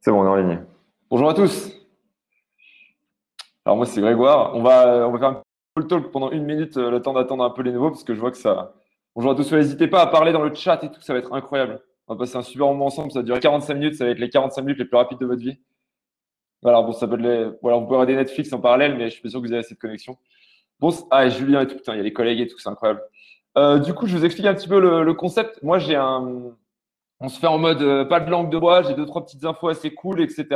C'est bon, on est en ligne. Bonjour à tous. Alors moi c'est Grégoire. On va, on va faire un full talk pendant une minute, euh, le temps d'attendre un peu les nouveaux parce que je vois que ça. Bonjour à tous. N'hésitez pas à parler dans le chat et tout, ça va être incroyable. On va passer un super moment ensemble. Ça va durer 45 minutes. Ça va être les 45 minutes les plus rapides de votre vie. Voilà, bon, ça peut être les... voilà, vous pouvez des Netflix en parallèle, mais je suis pas sûr que vous avez assez de connexion. Bon, ah, et Julien et tout, putain, il y a les collègues et tout, c'est incroyable. Euh, du coup, je vous explique un petit peu le, le concept. Moi, j'ai un, on se fait en mode euh, pas de langue de bois, j'ai deux, trois petites infos assez cool, etc.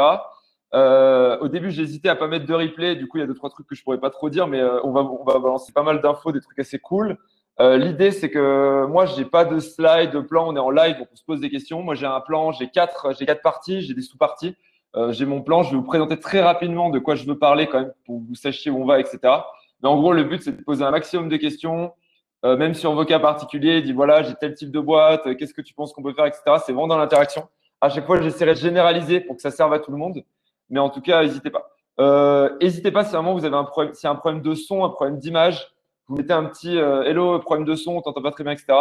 Euh, au début, j'hésitais à pas mettre de replay. Du coup, il y a deux, trois trucs que je pourrais pas trop dire, mais euh, on, va, on va balancer pas mal d'infos, des trucs assez cool. L'idée, c'est que moi, j'ai pas de slide, de plan. On est en live, donc on se pose des questions. Moi, j'ai un plan, j'ai quatre, j'ai quatre parties, j'ai des sous-parties. j'ai mon plan. Je vais vous présenter très rapidement de quoi je veux parler quand même pour que vous sachiez où on va, etc. Mais en gros, le but, c'est de poser un maximum de questions. Euh, même sur vos cas particuliers, dit voilà, j'ai tel type de boîte, euh, qu'est-ce que tu penses qu'on peut faire, etc. C'est vraiment dans l'interaction. À chaque fois, j'essaierai de généraliser pour que ça serve à tout le monde. Mais en tout cas, n'hésitez pas. Euh, n'hésitez pas si vraiment vous avez un problème, a un problème de son, un problème d'image, vous mettez un petit hello, problème de son, on t'entend pas très bien, etc.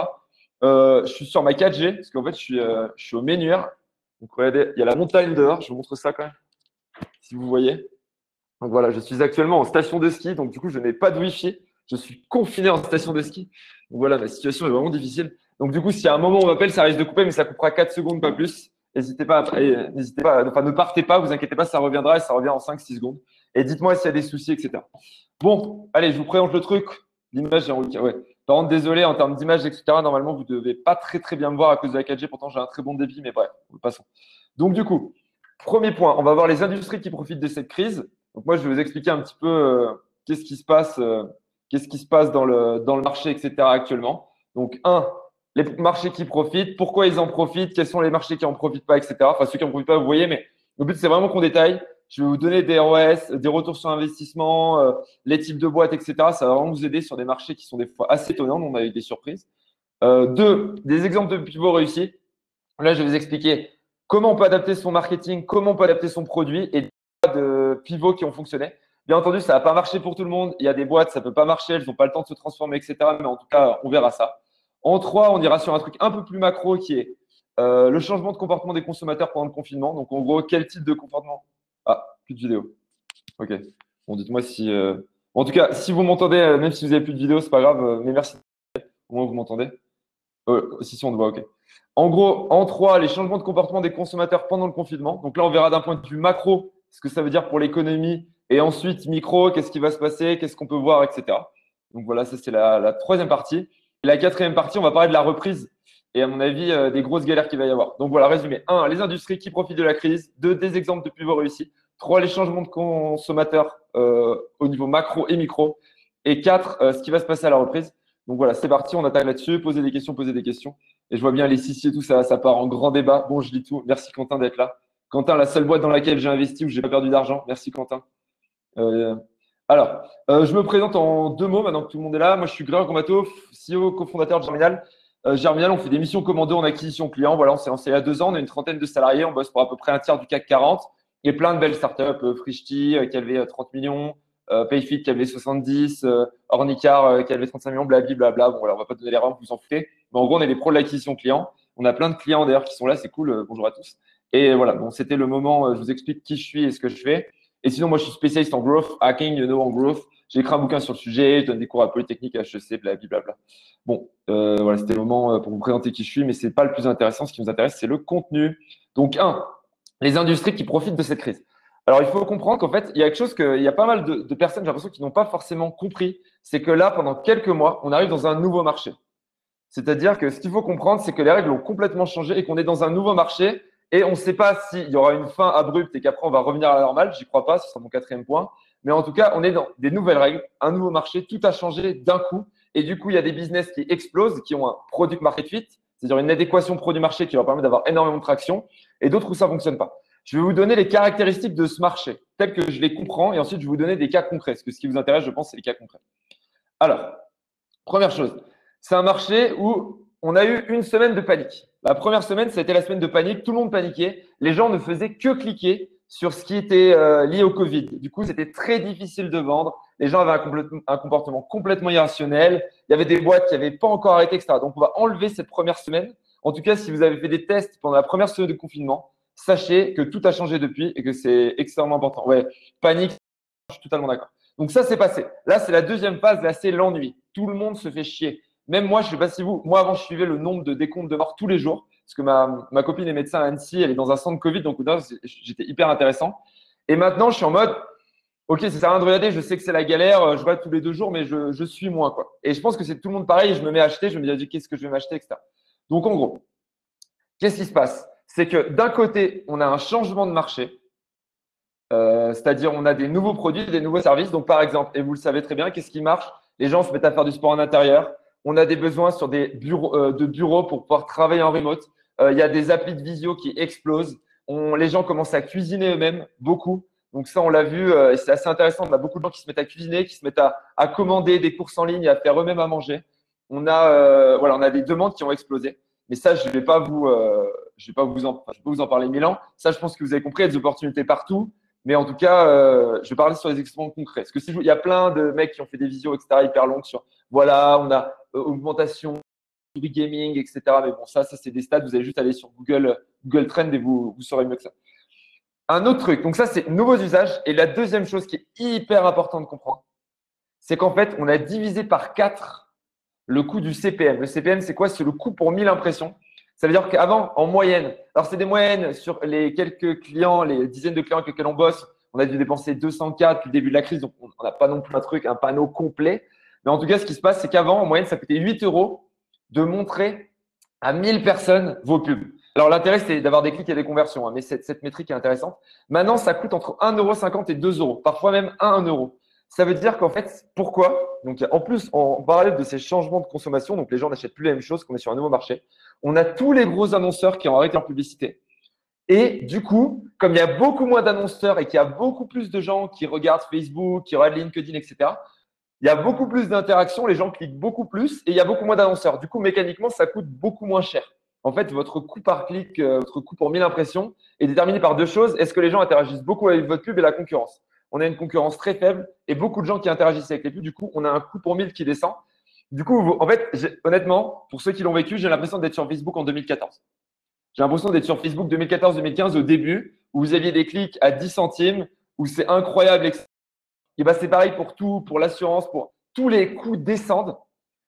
je suis sur ma 4G, parce qu'en fait, je suis, je suis au Ménuire. Donc, regardez, il y a la montagne dehors, je vous montre ça quand même, si vous voyez. Donc voilà, je suis actuellement en station de ski, donc du coup, je n'ai pas de Wi-Fi je suis confiné en station de ski. Donc voilà, ma situation est vraiment difficile. Donc du coup, si à un moment on m'appelle, ça risque de couper, mais ça coupera 4 secondes, pas plus. N'hésitez pas, n'hésitez pas, enfin ne partez pas, vous inquiétez pas, ça reviendra et ça revient en 5-6 secondes. Et dites-moi s'il y a des soucis, etc. Bon, allez, je vous présente le truc. L'image, ouais. Par contre, désolé, en termes d'image, etc., normalement, vous ne devez pas très très bien me voir à cause de la 4G. Pourtant, j'ai un très bon débit, mais bref, passons. Donc du coup, premier point, on va voir les industries qui profitent de cette crise. Donc moi, je vais vous expliquer un petit peu euh, qu'est-ce qui se passe. Euh, qu'est-ce qui se passe dans le, dans le marché, etc. actuellement. Donc, un, les marchés qui profitent, pourquoi ils en profitent, quels sont les marchés qui n'en profitent pas, etc. Enfin, ceux qui n'en profitent pas, vous voyez, mais le but, c'est vraiment qu'on détaille. Je vais vous donner des ROS, des retours sur investissement, euh, les types de boîtes, etc. Ça va vraiment vous aider sur des marchés qui sont des fois assez étonnants. On a eu des surprises. Euh, deux, des exemples de pivots réussis. Là, je vais vous expliquer comment on peut adapter son marketing, comment on peut adapter son produit et des de pivots qui ont fonctionné. Bien entendu, ça va pas marcher pour tout le monde. Il y a des boîtes, ça peut pas marcher, elles n'ont pas le temps de se transformer, etc. Mais en tout cas, on verra ça. En trois, on ira sur un truc un peu plus macro qui est euh, le changement de comportement des consommateurs pendant le confinement. Donc, en gros, quel type de comportement? Ah, plus de vidéo. Ok. Bon, dites-moi si. Euh, en tout cas, si vous m'entendez, euh, même si vous n'avez plus de vidéo, c'est pas grave. Mais merci. Au moins, vous m'entendez? si, si, on te voit. Ok. En gros, en trois, les changements de comportement des consommateurs pendant le confinement. Donc là, on verra d'un point de vue macro ce que ça veut dire pour l'économie et ensuite, micro, qu'est-ce qui va se passer, qu'est-ce qu'on peut voir, etc. Donc voilà, ça c'est la, troisième partie. la quatrième partie, on va parler de la reprise et à mon avis, euh, des grosses galères qu'il va y avoir. Donc voilà, résumé. Un, les industries qui profitent de la crise. Deux, des exemples de pivots réussis. Trois, les changements de consommateurs euh, au niveau macro et micro. Et quatre, euh, ce qui va se passer à la reprise. Donc voilà, c'est parti, on attaque là-dessus. Posez des questions, posez des questions. Et je vois bien les six et tout, ça, ça part en grand débat. Bon, je dis tout. Merci Quentin d'être là. Quentin, la seule boîte dans laquelle j'ai investi où j'ai pas perdu d'argent. Merci Quentin. Euh, alors, euh, je me présente en deux mots maintenant que tout le monde est là. Moi, je suis Grégoire Combato, CEO, cofondateur de Germinal. Euh, Germinal, on fait des missions commando en acquisition client. Voilà, on s'est lancé il y a deux ans. On a une trentaine de salariés. On bosse pour à peu près un tiers du CAC 40 et plein de belles startups. Frishti, qui avait 30 millions. Payfit qui avait 70, Ornicar qui avait 35 millions, blablabla. Bon, voilà, on va pas donner les rangs, vous vous en foutez. Mais en gros, on est des pros de l'acquisition client. On a plein de clients d'ailleurs qui sont là, c'est cool. bonjour à tous. Et voilà, bon, c'était le moment. je vous explique qui je suis et ce que je fais. Et sinon, moi, je suis spécialiste en growth, hacking, you know, en growth. J'ai écrit un bouquin sur le sujet, je donne des cours à Polytechnique, HEC, blablabla. Bon, euh, voilà, c'était le moment euh, pour vous présenter qui je suis, mais ce n'est pas le plus intéressant. Ce qui nous intéresse, c'est le contenu. Donc, un, les industries qui profitent de cette crise. Alors, il faut comprendre qu'en fait, il y a quelque chose que, il y a pas mal de personnes, j'ai l'impression, qui n'ont pas forcément compris. C'est que là, pendant quelques mois, on arrive dans un nouveau marché. C'est-à-dire que ce qu'il faut comprendre, c'est que les règles ont complètement changé et qu'on est dans un nouveau marché et on ne sait pas s'il y aura une fin abrupte et qu'après on va revenir à la normale. J'y crois pas, ce sera mon quatrième point. Mais en tout cas, on est dans des nouvelles règles, un nouveau marché, tout a changé d'un coup. Et du coup, il y a des business qui explosent, qui ont un product market fit, c'est-à-dire une adéquation produit-marché qui leur permet d'avoir énormément de traction, et d'autres où ça ne fonctionne pas. Je vais vous donner les caractéristiques de ce marché, telles que je les comprends, et ensuite je vais vous donner des cas concrets. Parce que ce qui vous intéresse, je pense, c'est les cas concrets. Alors, première chose, c'est un marché où on a eu une semaine de panique. La première semaine, c'était la semaine de panique. Tout le monde paniquait. Les gens ne faisaient que cliquer sur ce qui était euh, lié au Covid. Du coup, c'était très difficile de vendre. Les gens avaient un, comportement complètement irrationnel. Il y avait des boîtes qui n'avaient pas encore arrêté, etc. Donc, on va enlever cette première semaine. En tout cas, si vous avez fait des tests pendant la première semaine de confinement, sachez que tout a changé depuis et que c'est extrêmement important. Ouais, panique, je suis totalement d'accord. Donc ça, c'est passé. Là, c'est la deuxième phase, c'est l'ennui. Tout le monde se fait chier. Même moi, je ne sais pas si vous, moi avant, je suivais le nombre de décomptes de morts tous les jours, parce que ma, ma copine est médecin à Annecy, elle est dans un centre Covid, donc j'étais hyper intéressant. Et maintenant, je suis en mode, ok, ça sert à rien de regarder, je sais que c'est la galère, je vois tous les deux jours, mais je, je suis moins. Quoi. Et je pense que c'est tout le monde pareil, je me mets à acheter, je me dis, qu'est-ce que je vais m'acheter, etc. Donc en gros, qu'est-ce qui se passe? C'est que d'un côté, on a un changement de marché, euh, c'est-à-dire on a des nouveaux produits, des nouveaux services. Donc par exemple, et vous le savez très bien, qu'est-ce qui marche? Les gens se mettent à faire du sport en intérieur. On a des besoins sur des bureaux, euh, de bureaux pour pouvoir travailler en remote. Euh, il y a des applis de visio qui explosent. On, les gens commencent à cuisiner eux-mêmes, beaucoup. Donc ça, on l'a vu, et c'est assez intéressant. On a beaucoup de gens qui se mettent à cuisiner, qui se mettent à, commander des courses en ligne, à faire eux-mêmes à manger. On a, voilà, on a des demandes qui ont explosé. Mais ça, je ne vais pas vous, je vais pas en, je vais pas vous en parler mille ans. Ça, je pense que vous avez compris. Il y a des opportunités partout. Mais en tout cas, euh, je vais parler sur les exemples concrets. Parce que si il y a plein de mecs qui ont fait des visios, etc., hyper longues sur, voilà, on a euh, augmentation du gaming, etc. Mais bon, ça, ça c'est des stats. Vous allez juste aller sur Google, Google Trend et vous, vous saurez mieux que ça. Un autre truc. Donc ça, c'est nouveaux usages. Et la deuxième chose qui est hyper importante de comprendre, c'est qu'en fait, on a divisé par 4 le coût du CPM. Le CPM, c'est quoi? C'est le coût pour 1000 impressions. Ça veut dire qu'avant, en moyenne, alors c'est des moyennes sur les quelques clients, les dizaines de clients avec lesquels on bosse, on a dû dépenser 200K depuis le début de la crise, donc on n'a pas non plus un truc, un panneau complet. Mais en tout cas, ce qui se passe, c'est qu'avant, en moyenne, ça coûtait 8 euros de montrer à 1000 personnes vos pubs. Alors l'intérêt, c'est d'avoir des clics et des conversions, hein, mais cette, cette, métrique est intéressante. Maintenant, ça coûte entre 1,50€ et 2 euros, parfois même 1 euro. Ça veut dire qu'en fait, pourquoi? Donc, en plus, en parallèle de ces changements de consommation, donc les gens n'achètent plus la même chose, qu'on est sur un nouveau marché, on a tous les gros annonceurs qui ont arrêté leur publicité. Et du coup, comme il y a beaucoup moins d'annonceurs et qu'il y a beaucoup plus de gens qui regardent Facebook, qui regardent LinkedIn, etc., il y a beaucoup plus d'interactions, les gens cliquent beaucoup plus et il y a beaucoup moins d'annonceurs. Du coup, mécaniquement, ça coûte beaucoup moins cher. En fait, votre coût par clic, euh, votre coût pour 1000 impressions est déterminé par deux choses. Est-ce que les gens interagissent beaucoup avec votre pub et la concurrence? On a une concurrence très faible et beaucoup de gens qui interagissent avec les pubs. Du coup, on a un coût pour 1000 qui descend. Du coup, en fait, honnêtement, pour ceux qui l'ont vécu, j'ai l'impression d'être sur Facebook en 2014. J'ai l'impression d'être sur Facebook 2014-2015 au début, où vous aviez des clics à 10 centimes, où c'est incroyable. Et ben, c'est pareil pour tout, pour l'assurance, pour tous les coûts descendent.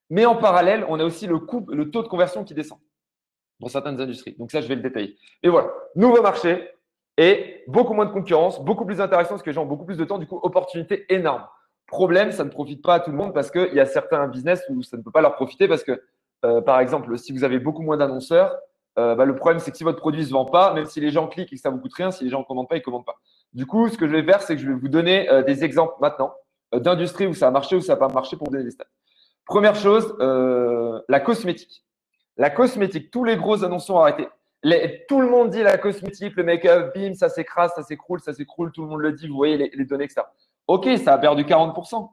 Mais en parallèle, on a aussi le, coût, le taux de conversion qui descend dans certaines industries. Donc ça, je vais le détailler. Et voilà, nouveau marché et beaucoup moins de concurrence, beaucoup plus d'interaction parce que les gens ont beaucoup plus de temps. Du coup, opportunité énorme. Problème, ça ne profite pas à tout le monde parce qu'il y a certains business où ça ne peut pas leur profiter parce que, euh, par exemple, si vous avez beaucoup moins d'annonceurs, euh, bah, le problème, c'est que si votre produit ne se vend pas, même si les gens cliquent et que ça vous coûte rien, si les gens ne commandent pas, ils ne commandent pas. Du coup, ce que je vais faire, c'est que je vais vous donner euh, des exemples maintenant d'industries où ça a marché ou ça n'a pas marché pour donner des stats. Première chose, la cosmétique. La cosmétique, tous les gros annonceurs ont arrêté. tout le monde dit la cosmétique, le make-up, bim, ça s'écrase, ça s'écroule, ça s'écroule, tout le monde le dit, vous voyez les, données, etc. Ok, ça a perdu 40%,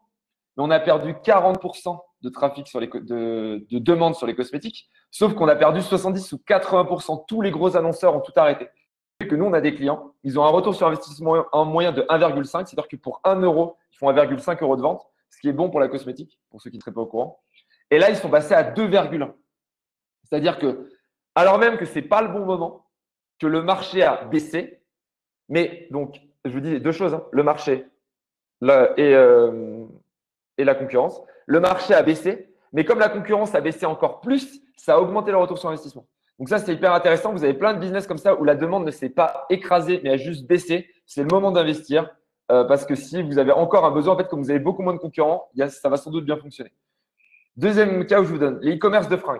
mais on a perdu 40% de trafic sur les, de, de demandes sur les cosmétiques, sauf qu'on a perdu 70 ou 80%. Tous les gros annonceurs ont tout arrêté. Que nous, on a des clients, ils ont un retour sur investissement en moyen de 1,5, c'est-à-dire que pour 1 euro, ils font 1,5 euro de vente, ce qui est bon pour la cosmétique, pour ceux qui ne seraient pas au courant. Et là, ils sont passés à 2,1. C'est-à-dire que, alors même que ce n'est pas le bon moment, que le marché a baissé, mais donc, je vous dis deux choses. Hein. Le marché et, euh, et la concurrence. Le marché a baissé, mais comme la concurrence a baissé encore plus, ça a augmenté le retour sur investissement. Donc ça, c'est hyper intéressant. Vous avez plein de business comme ça où la demande ne s'est pas écrasée, mais a juste baissé. C'est le moment d'investir euh, parce que si vous avez encore un besoin, en fait, comme vous avez beaucoup moins de concurrents, ça va sans doute bien fonctionner. Deuxième cas où je vous donne, les e-commerce de fringues.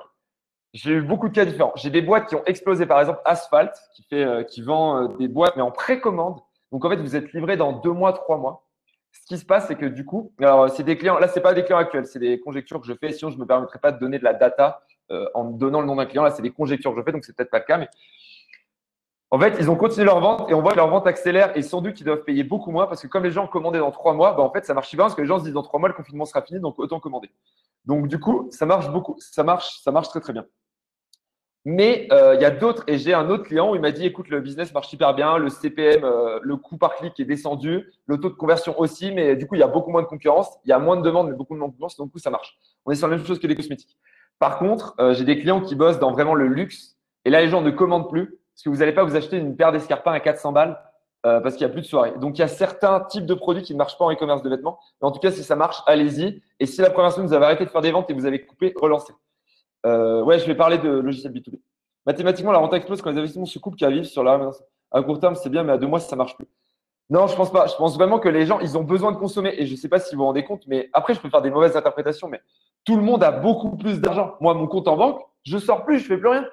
J'ai eu beaucoup de cas différents. J'ai des boîtes qui ont explosé, par exemple Asphalt, qui, fait, euh, qui vend des boîtes, mais en précommande. Donc en fait, vous êtes livré dans deux mois, trois mois ce qui se passe, c'est que du coup, alors c'est des clients, là, ce n'est pas des clients actuels, c'est des conjectures que je fais. Sinon, je ne me permettrai pas de donner de la data euh, en donnant le nom d'un client. Là, c'est des conjectures que je fais, donc c'est peut-être pas le cas. Mais en fait, ils ont continué leur vente et on voit que leur vente accélère et sans doute qu'ils doivent payer beaucoup moins parce que comme les gens commandaient dans trois mois, bah, en fait, ça marche bien parce que les gens se disent dans trois mois, le confinement sera fini, donc autant commander. Donc, du coup, ça marche beaucoup. Ça marche, ça marche très, très bien. Mais euh, il y a d'autres, et j'ai un autre client où il m'a dit écoute, le business marche super bien, le CPM, euh, le coût par clic est descendu, le taux de conversion aussi, mais du coup, il y a beaucoup moins de concurrence, il y a moins de demandes, mais beaucoup moins de concurrence, donc du coup, ça marche. On est sur la même chose que les cosmétiques. Par contre, euh, j'ai des clients qui bossent dans vraiment le luxe, et là, les gens ne commandent plus parce que vous n'allez pas vous acheter une paire d'escarpins à 400 balles euh, parce qu'il n'y a plus de soirée. Donc, il y a certains types de produits qui ne marchent pas en e-commerce de vêtements. Mais en tout cas, si ça marche, allez-y. Et si la première semaine, vous avez arrêté de faire des ventes et vous avez coupé, relancez. Euh, ouais, je vais parler de logiciel B2B. Mathématiquement, la rente explose quand les investissements se coupent qui arrivent sur la À court terme, c'est bien, mais à deux mois, ça ne marche plus. Non, je pense pas. Je pense vraiment que les gens, ils ont besoin de consommer. Et je ne sais pas si vous vous rendez compte, mais après, je peux faire des mauvaises interprétations, mais tout le monde a beaucoup plus d'argent. Moi, mon compte en banque, je sors plus, je fais plus rien.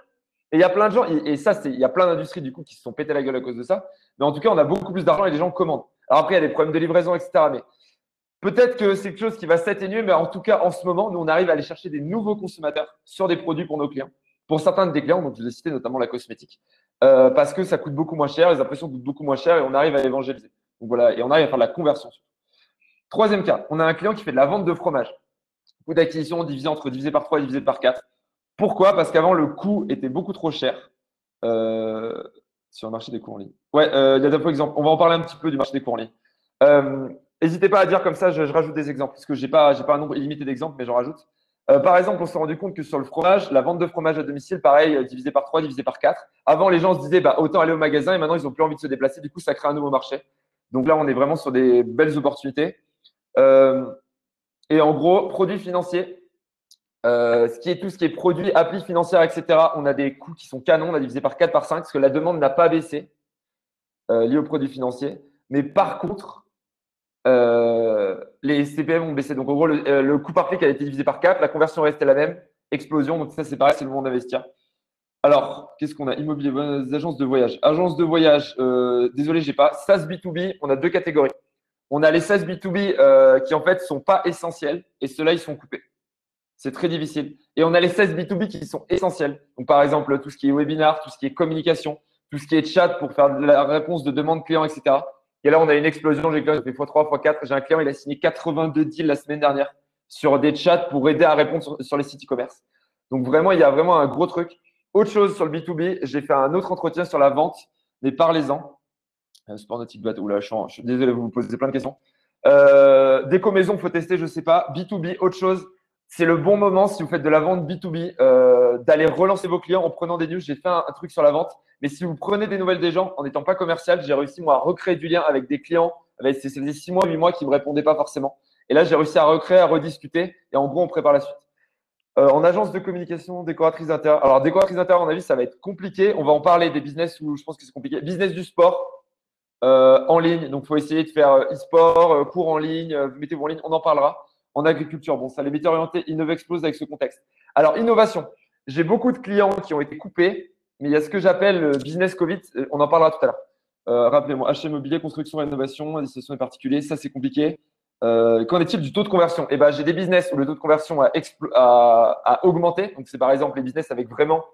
Et il y a plein de gens, et, ça, il y a plein d'industries du coup qui se sont pété la gueule à cause de ça. Mais en tout cas, on a beaucoup plus d'argent et les gens commandent. Alors après, il y a des problèmes de livraison, etc. Mais peut-être que c'est quelque chose qui va s'atténuer, mais en tout cas, en ce moment, nous, on arrive à aller chercher des nouveaux consommateurs sur des produits pour nos clients. Pour certains des clients, donc je vous ai cité notamment la cosmétique, euh, parce que ça coûte beaucoup moins cher, les impressions coûtent beaucoup moins cher et on arrive à évangéliser. Donc voilà, et on arrive à faire de la conversion. Troisième cas, on a un client qui fait de la vente de fromage. D'acquisition divisé entre divisé par 3 et divisé par 4. Pourquoi? Parce qu'avant, le coût était beaucoup trop cher euh, sur le marché des cours en ligne. Ouais, euh, il y a d'autres exemples. On va en parler un petit peu du marché des cours en ligne. Euh, n'hésitez pas à dire comme ça, je, rajoute des exemples, parce que je n'ai pas, pas un nombre illimité d'exemples, mais j'en rajoute. par exemple, on s'est rendu compte que sur le fromage, la vente de fromage à domicile, pareil, divisé par 3, divisé par 4. Avant, les gens se disaient, bah, autant aller au magasin, et maintenant, ils n'ont plus envie de se déplacer. Du coup, ça crée un nouveau marché. Donc là, on est vraiment sur des belles opportunités. Et en gros, produits financiers, euh, ce qui est tout ce qui est produit, appli financière, etc., on a des coûts qui sont canons, on a divisé par 4, par 5, parce que la demande n'a pas baissé euh, liée aux produits financiers. Mais par contre, euh, les CPM ont baissé. Donc, en gros, le, coût par clic a été divisé par 4, la conversion est restée la même, explosion. Donc, ça, c'est pareil, c'est le moment d'investir. Alors, qu'est-ce qu'on a? Immobilier, agences de voyage. Agences de voyage, désolé, j'ai pas. SaaS B2B, on a deux catégories. On a les SaaS B2B qui, en fait, sont pas essentiels et ceux-là, ils sont coupés. C'est très difficile. Et on a les 16 B2B qui sont essentiels. Donc, par exemple, tout ce qui est webinar, tout ce qui est communication, tout ce qui est chat pour faire de la réponse de demande client, etc. Et là, on a une explosion. J'ai fait x3, x4. J'ai un client, il a signé 82 deals la semaine dernière sur des chats pour aider à répondre sur, les sites e-commerce. Donc, vraiment, il y a vraiment un gros truc. Autre chose sur le B2B, j'ai fait un autre entretien sur la vente, mais parlez-en. Euh, sport nautique bateau. Là, je suis, désolé, vous me posez plein de questions. Euh, déco maison, faut tester, je sais pas. B2B, autre chose c'est le bon moment si vous faites de la vente B2B euh, d'aller relancer vos clients en prenant des news. J'ai fait un, truc sur la vente, mais si vous prenez des nouvelles des gens en n'étant pas commercial, j'ai réussi moi à recréer du lien avec des clients. Ça faisait six mois, huit mois qui me répondaient pas forcément. Et là, j'ai réussi à recréer, à rediscuter. Et en gros, on prépare la suite. Euh, en agence de communication, décoratrice d'intérieur. Alors, décoratrice d'intérieur, à mon avis, ça va être compliqué. On va en parler des business où je pense que c'est compliqué. Business du sport euh, en ligne. Donc, il faut essayer de faire e-sport, cours en ligne, mettez-vous en ligne. On en parlera en agriculture. Bon, ça, les métiers orientés innove explose avec ce contexte. Alors, innovation. J'ai beaucoup de clients qui ont été coupés, mais il y a ce que j'appelle le business Covid. Euh, on en parlera tout à l'heure. Euh, rappelez-moi, achat immobilier, construction, rénovation, destination des particuliers, ça c'est compliqué. Euh, qu'en est-il du taux de conversion? Eh ben, j'ai des business où le taux de conversion a augmenté. Donc, c'est par exemple les business avec vraiment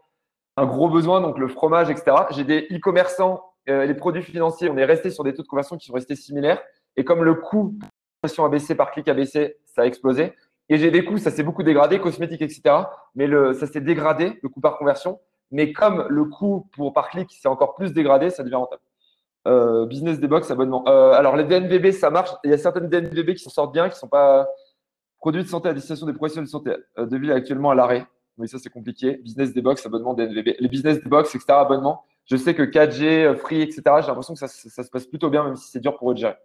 un gros besoin, donc le fromage, etc. J'ai des e-commerçants, les produits financiers, on est resté sur des taux de conversion qui sont restés similaires. Et comme le coût a baissé par clic a baissé, ça a explosé. Et j'ai des coûts, ça s'est beaucoup dégradé, cosmétique, etc. Mais ça s'est dégradé, le coût par conversion. Mais comme le coût pour, par clic s'est encore plus dégradé, ça devient rentable. Euh, business des box, abonnement. Euh, alors, les DNVB, ça marche. Il y a certaines DNVB qui s'en sortent bien, qui ne sont pas produits de santé à destination des professionnels de santé euh, de ville actuellement à l'arrêt. Oui, ça, c'est compliqué. Business des box, abonnement DNVB. Les business des box, etc., abonnement. Je sais que 4G, Free, etc., j'ai l'impression que ça, se passe plutôt bien, même si c'est dur pour eux de gérer.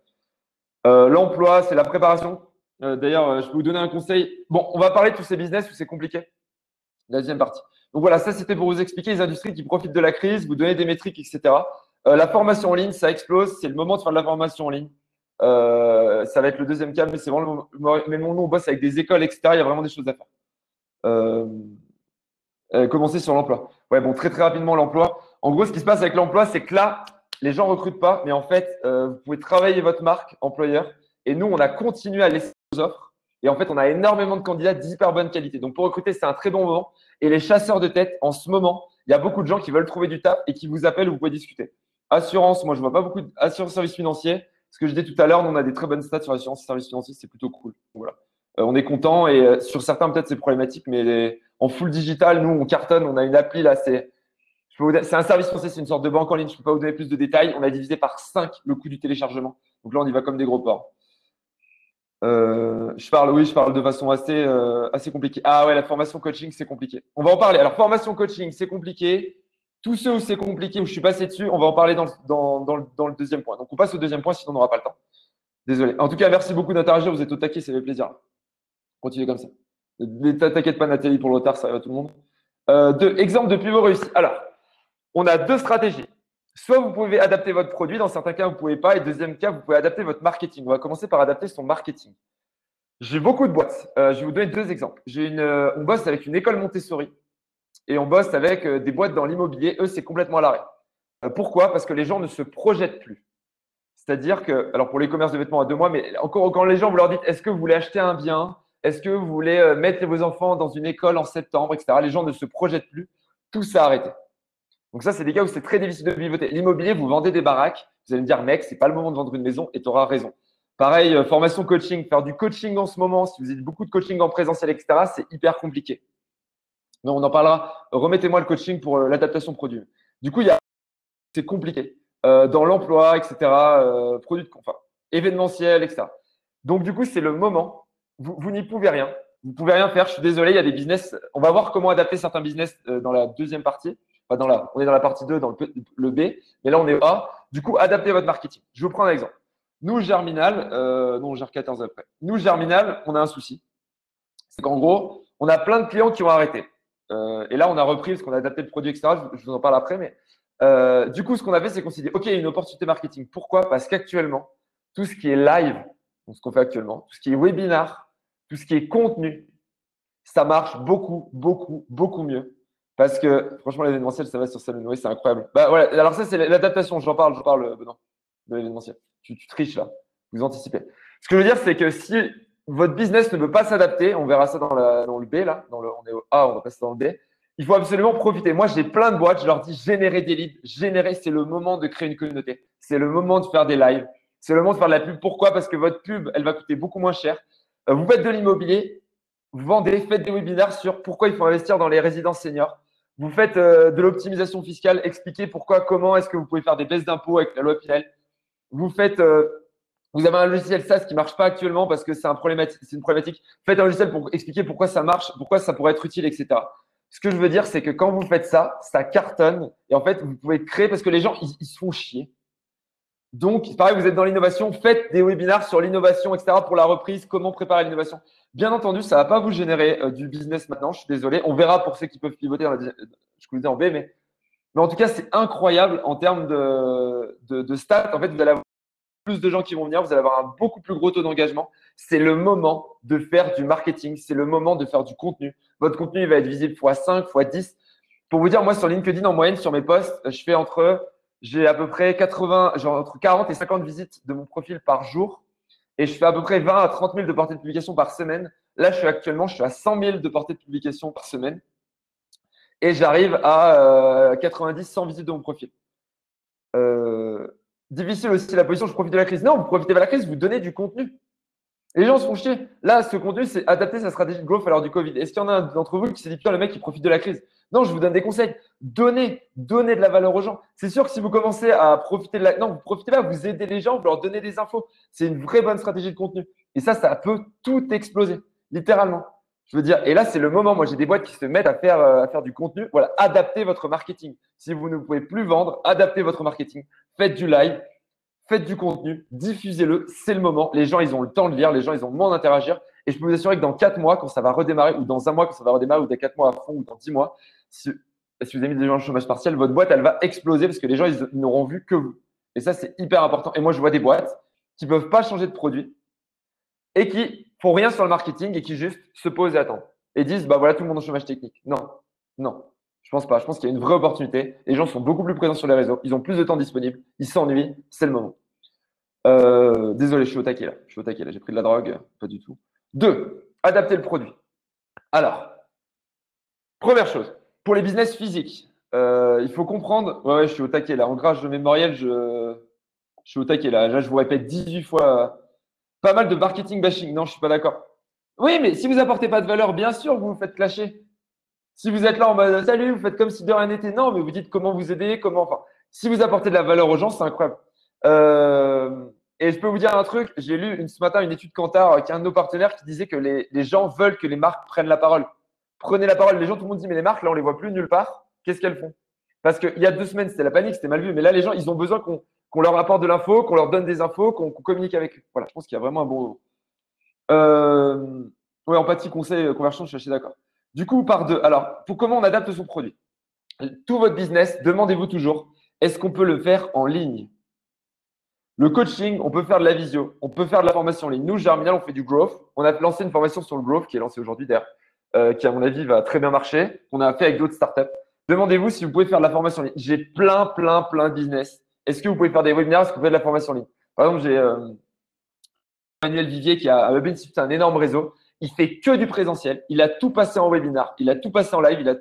Euh, l'emploi, c'est la préparation. Euh, d'ailleurs, euh, je peux vous donner un conseil. Bon, on va parler de tous ces business où c'est compliqué. La deuxième partie. Donc voilà, ça c'était pour vous expliquer les industries qui profitent de la crise, vous donner des métriques, etc. la formation en ligne, ça explose. C'est le moment de faire de la formation en ligne. ça va être le deuxième cas, mais c'est vraiment mais mon nom, on bosse avec des écoles, etc. Il y a vraiment des choses à faire. commencer sur l'emploi. Ouais, bon, très très rapidement l'emploi. En gros, ce qui se passe avec l'emploi, c'est que là, les gens recrutent pas, mais en fait, euh, vous pouvez travailler votre marque employeur. Et nous, on a continué à laisser nos offres. Et en fait, on a énormément de candidats d'hyper bonne qualité. Donc, pour recruter, c'est un très bon moment. Et les chasseurs de tête, en ce moment, il y a beaucoup de gens qui veulent trouver du taf et qui vous appellent vous pouvez discuter. Assurance, moi, je vois pas beaucoup d'assurance services financiers. Ce que je disais tout à l'heure, on a des très bonnes stats sur l'assurance services financiers, c'est plutôt cool. Voilà. Euh, on est content et euh, sur certains, peut-être, c'est problématique, mais en full digital, nous, on cartonne. On a une appli là, c'est c'est un service français, c'est une sorte de banque en ligne. Je ne peux pas vous donner plus de détails. On a divisé par 5 le coût du téléchargement. Donc là, on y va comme des gros porcs. Euh, je parle, oui, je parle de façon assez, euh, assez compliquée. Ah ouais, la formation coaching, c'est compliqué. On va en parler. Alors, formation coaching, c'est compliqué. Tous ceux où c'est compliqué, où je suis passé dessus, on va en parler dans, le deuxième point. Donc, on passe au deuxième point, sinon on n'aura pas le temps. Désolé. En tout cas, merci beaucoup d'interagir. Vous êtes au taquet, ça fait plaisir. Continuez comme ça. T'inquiète pas, Nathalie, pour le retard, ça va à tout le monde. Euh, deux, exemple de pivot réussi. Alors, on a deux stratégies. Soit vous pouvez adapter votre produit, dans certains cas, vous ne pouvez pas. Et deuxième cas, vous pouvez adapter votre marketing. On va commencer par adapter son marketing. J'ai beaucoup de boîtes. Euh, je vais vous donner deux exemples. Euh, on bosse avec une école Montessori et on bosse avec euh, des boîtes dans l'immobilier. Eux, c'est complètement à l'arrêt. pourquoi? Parce que les gens ne se projettent plus. C'est-à-dire que, alors pour les commerces de vêtements à deux mois, mais encore quand les gens vous leur dites est-ce que vous voulez acheter un bien? Est-ce que vous voulez mettre vos enfants dans une école en septembre, etc. Les gens ne se projettent plus. Tout s'est arrêté. Donc ça, c'est des cas où c'est très difficile de pivoter. L'immobilier, vous vendez des baraques, vous allez me dire, mec, c'est pas le moment de vendre une maison et tu auras raison. Pareil, euh, formation coaching, faire du coaching en ce moment, si vous avez beaucoup de coaching en présentiel, etc., c'est hyper compliqué. Mais on en parlera. Remettez-moi le coaching pour euh, l'adaptation produit. Du coup, il y c'est compliqué. Euh, dans l'emploi, etc., produit de, enfin, événementiel, etc. Donc, du coup, c'est le moment. Vous, vous n'y pouvez rien. Vous pouvez rien faire. Je suis désolé, il y a des business. On va voir comment adapter certains business dans la deuxième partie on est dans la partie 2, dans le, B, mais là, on est A. Du coup, adaptez votre marketing. Je vous prends un exemple. Nous, Germinal, euh, non, gère 14 après. Nous, Germinal, on a un souci. C'est qu'en gros, on a plein de clients qui ont arrêté. Euh, et là, on a repris parce qu'on a adapté le produit, etc. Je, vous en parle après. Mais euh, du coup, ce qu'on a fait, c'est qu'on s'est dit, OK, il y a une opportunité marketing. Pourquoi? Parce qu'actuellement, tout ce qui est live, ce qu'on fait actuellement, tout ce qui est webinar, tout ce qui est contenu, ça marche beaucoup, beaucoup, beaucoup mieux parce que franchement, l'événementiel, ça va sur Salon. c'est incroyable. Bah, voilà. Alors, ça, c'est l'adaptation. J'en parle, je parle, Benoît, de l'événementiel. Tu, triches là. Vous anticipez. Ce que je veux dire, c'est que si votre business ne veut pas s'adapter, on verra ça dans, le B, là. Dans le, on est au A, on va passer dans le B. Il faut absolument profiter. Moi, j'ai plein de boîtes. Je leur dis générer des leads. Générer, c'est le moment de créer une communauté. C'est le moment de faire des lives. C'est le moment de faire de la pub. Pourquoi? Parce que votre pub, elle va coûter beaucoup moins cher. Euh, vous faites de l'immobilier, vous vendez, faites des webinaires sur pourquoi il faut investir dans les résidences seniors. Vous faites euh, de l'optimisation fiscale, expliquez pourquoi, comment est-ce que vous pouvez faire des baisses d'impôts avec la loi Pinel. Vous faites, euh, vous avez un logiciel SaaS qui marche pas actuellement parce que c'est un c'est une problématique. Faites un logiciel pour expliquer pourquoi ça marche, pourquoi ça pourrait être utile, etc. Ce que je veux dire, c'est que quand vous faites ça, ça cartonne et en fait, vous pouvez créer parce que les gens, ils, se font chier. Donc, pareil, vous êtes dans l'innovation, faites des webinars sur l'innovation, etc. pour la reprise, comment préparer l'innovation? Bien entendu, ça ne va pas vous générer euh, du business maintenant. Je suis désolé. On verra pour ceux qui peuvent pivoter. je vous dis en B, mais, mais en tout cas, c'est incroyable en termes de, de, stats. En fait, vous allez avoir plus de gens qui vont venir. Vous allez avoir un beaucoup plus gros taux d'engagement. C'est le moment de faire du marketing. C'est le moment de faire du contenu. Votre contenu il va être visible x5, x10. Pour vous dire, moi, sur LinkedIn, en moyenne, sur mes posts, je fais entre, j'ai à peu près 80, genre entre 40 et 50 visites de mon profil par jour et je fais à peu près 20 à 30 000 de portée de publication par semaine. Là, je suis actuellement, je suis à 100 000 de portée de publication par semaine et j'arrive à 90, euh, 100 visites de mon profil. Euh, difficile aussi la position, je profite de la crise. Non, vous profitez de la crise, vous donnez du contenu. les gens se font chier. Là, ce contenu, c'est adapter sa stratégie de growth à l'heure du Covid. Est-ce qu'il y en a un d'entre vous qui s'est dit, putain, le mec, il profite de la crise? Non, je vous donne des conseils. Donnez, donnez de la valeur aux gens. C'est sûr que si vous commencez à profiter de la. Non, vous profitez pas, vous aidez les gens, vous leur donnez des infos. C'est une vraie bonne stratégie de contenu. Et ça, ça peut tout exploser, littéralement. Je veux dire, et là, c'est le moment. Moi, j'ai des boîtes qui se mettent à faire, euh, à faire du contenu. Voilà, adaptez votre marketing. Si vous ne pouvez plus vendre, adaptez votre marketing. Faites du live, faites du contenu, diffusez-le. C'est le moment. Les gens, ils ont le temps de lire. Les gens, ils ont le moment d'interagir. Et je peux vous assurer que dans quatre mois, quand ça va redémarrer, ou dans un mois, quand ça va redémarrer, ou dans quatre mois à fond, ou dans dix mois, si, vous avez mis des gens au chômage partiel, votre boîte, elle va exploser parce que les gens, ils, n'auront vu que vous. Et ça, c'est hyper important. Et moi, je vois des boîtes qui ne peuvent pas changer de produit et qui font rien sur le marketing et qui juste se posent et attendent. Et disent, bah voilà, tout le monde au chômage technique. Non, non. Je pense pas. Je pense qu'il y a une vraie opportunité. Les gens sont beaucoup plus présents sur les réseaux. Ils ont plus de temps disponible. Ils s'ennuient. C'est le moment. Euh, désolé, je suis au taquet là. Je suis au taquet là. J'ai pris de la drogue. Pas du tout. Deux, adapter le produit. Alors, première chose, pour les business physiques, euh, il faut comprendre. Ouais, je suis au taquet là. En grâce de mémoriel, je, suis au taquet là. Là, je vous répète 18 fois. Pas mal de marketing bashing. Non, je suis pas d'accord. Oui, mais si vous apportez pas de valeur, bien sûr, vous vous faites clasher. Si vous êtes là en mode salut, vous faites comme si de rien n'était. Non, mais vous dites comment vous aider, comment. Enfin, si vous apportez de la valeur aux gens, c'est incroyable. Euh, et je peux vous dire un truc. J'ai lu ce matin une étude Kantar qui est un de nos partenaires qui disait que les, les gens veulent que les marques prennent la parole prenez la parole. Les gens, tout le monde dit, mais les marques, là, on les voit plus nulle part. Qu'est-ce qu'elles font? Parce qu'il y a deux semaines, c'était la panique, c'était mal vu. Mais là, les gens, ils ont besoin qu'on leur apporte de l'info, qu'on leur donne des infos, qu'on communique avec eux. Voilà, je pense qu'il y a vraiment un bon. Euh, oui, empathie, conseil, conversion, je suis assez d'accord. Du coup, par deux. Alors, pour comment on adapte son produit? Tout votre business, demandez-vous toujours est-ce qu'on peut le faire en ligne? Le coaching, on peut faire de la visio, on peut faire de la formation en ligne. Nous, Germinal, on fait du growth. On a lancé une formation sur le growth qui est lancée aujourd'hui d'ailleurs, euh, qui, à mon avis, va très bien marcher. On a fait avec d'autres startups. Demandez-vous si vous pouvez faire de la formation en ligne. J'ai plein, plein, plein de business. Est-ce que vous pouvez faire des webinaires Est-ce que vous pouvez de la formation en ligne? Par exemple, j'ai euh, Manuel Vivier qui a un énorme réseau. Il fait que du présentiel. Il a tout passé en webinar. Il a tout passé en live. Il a,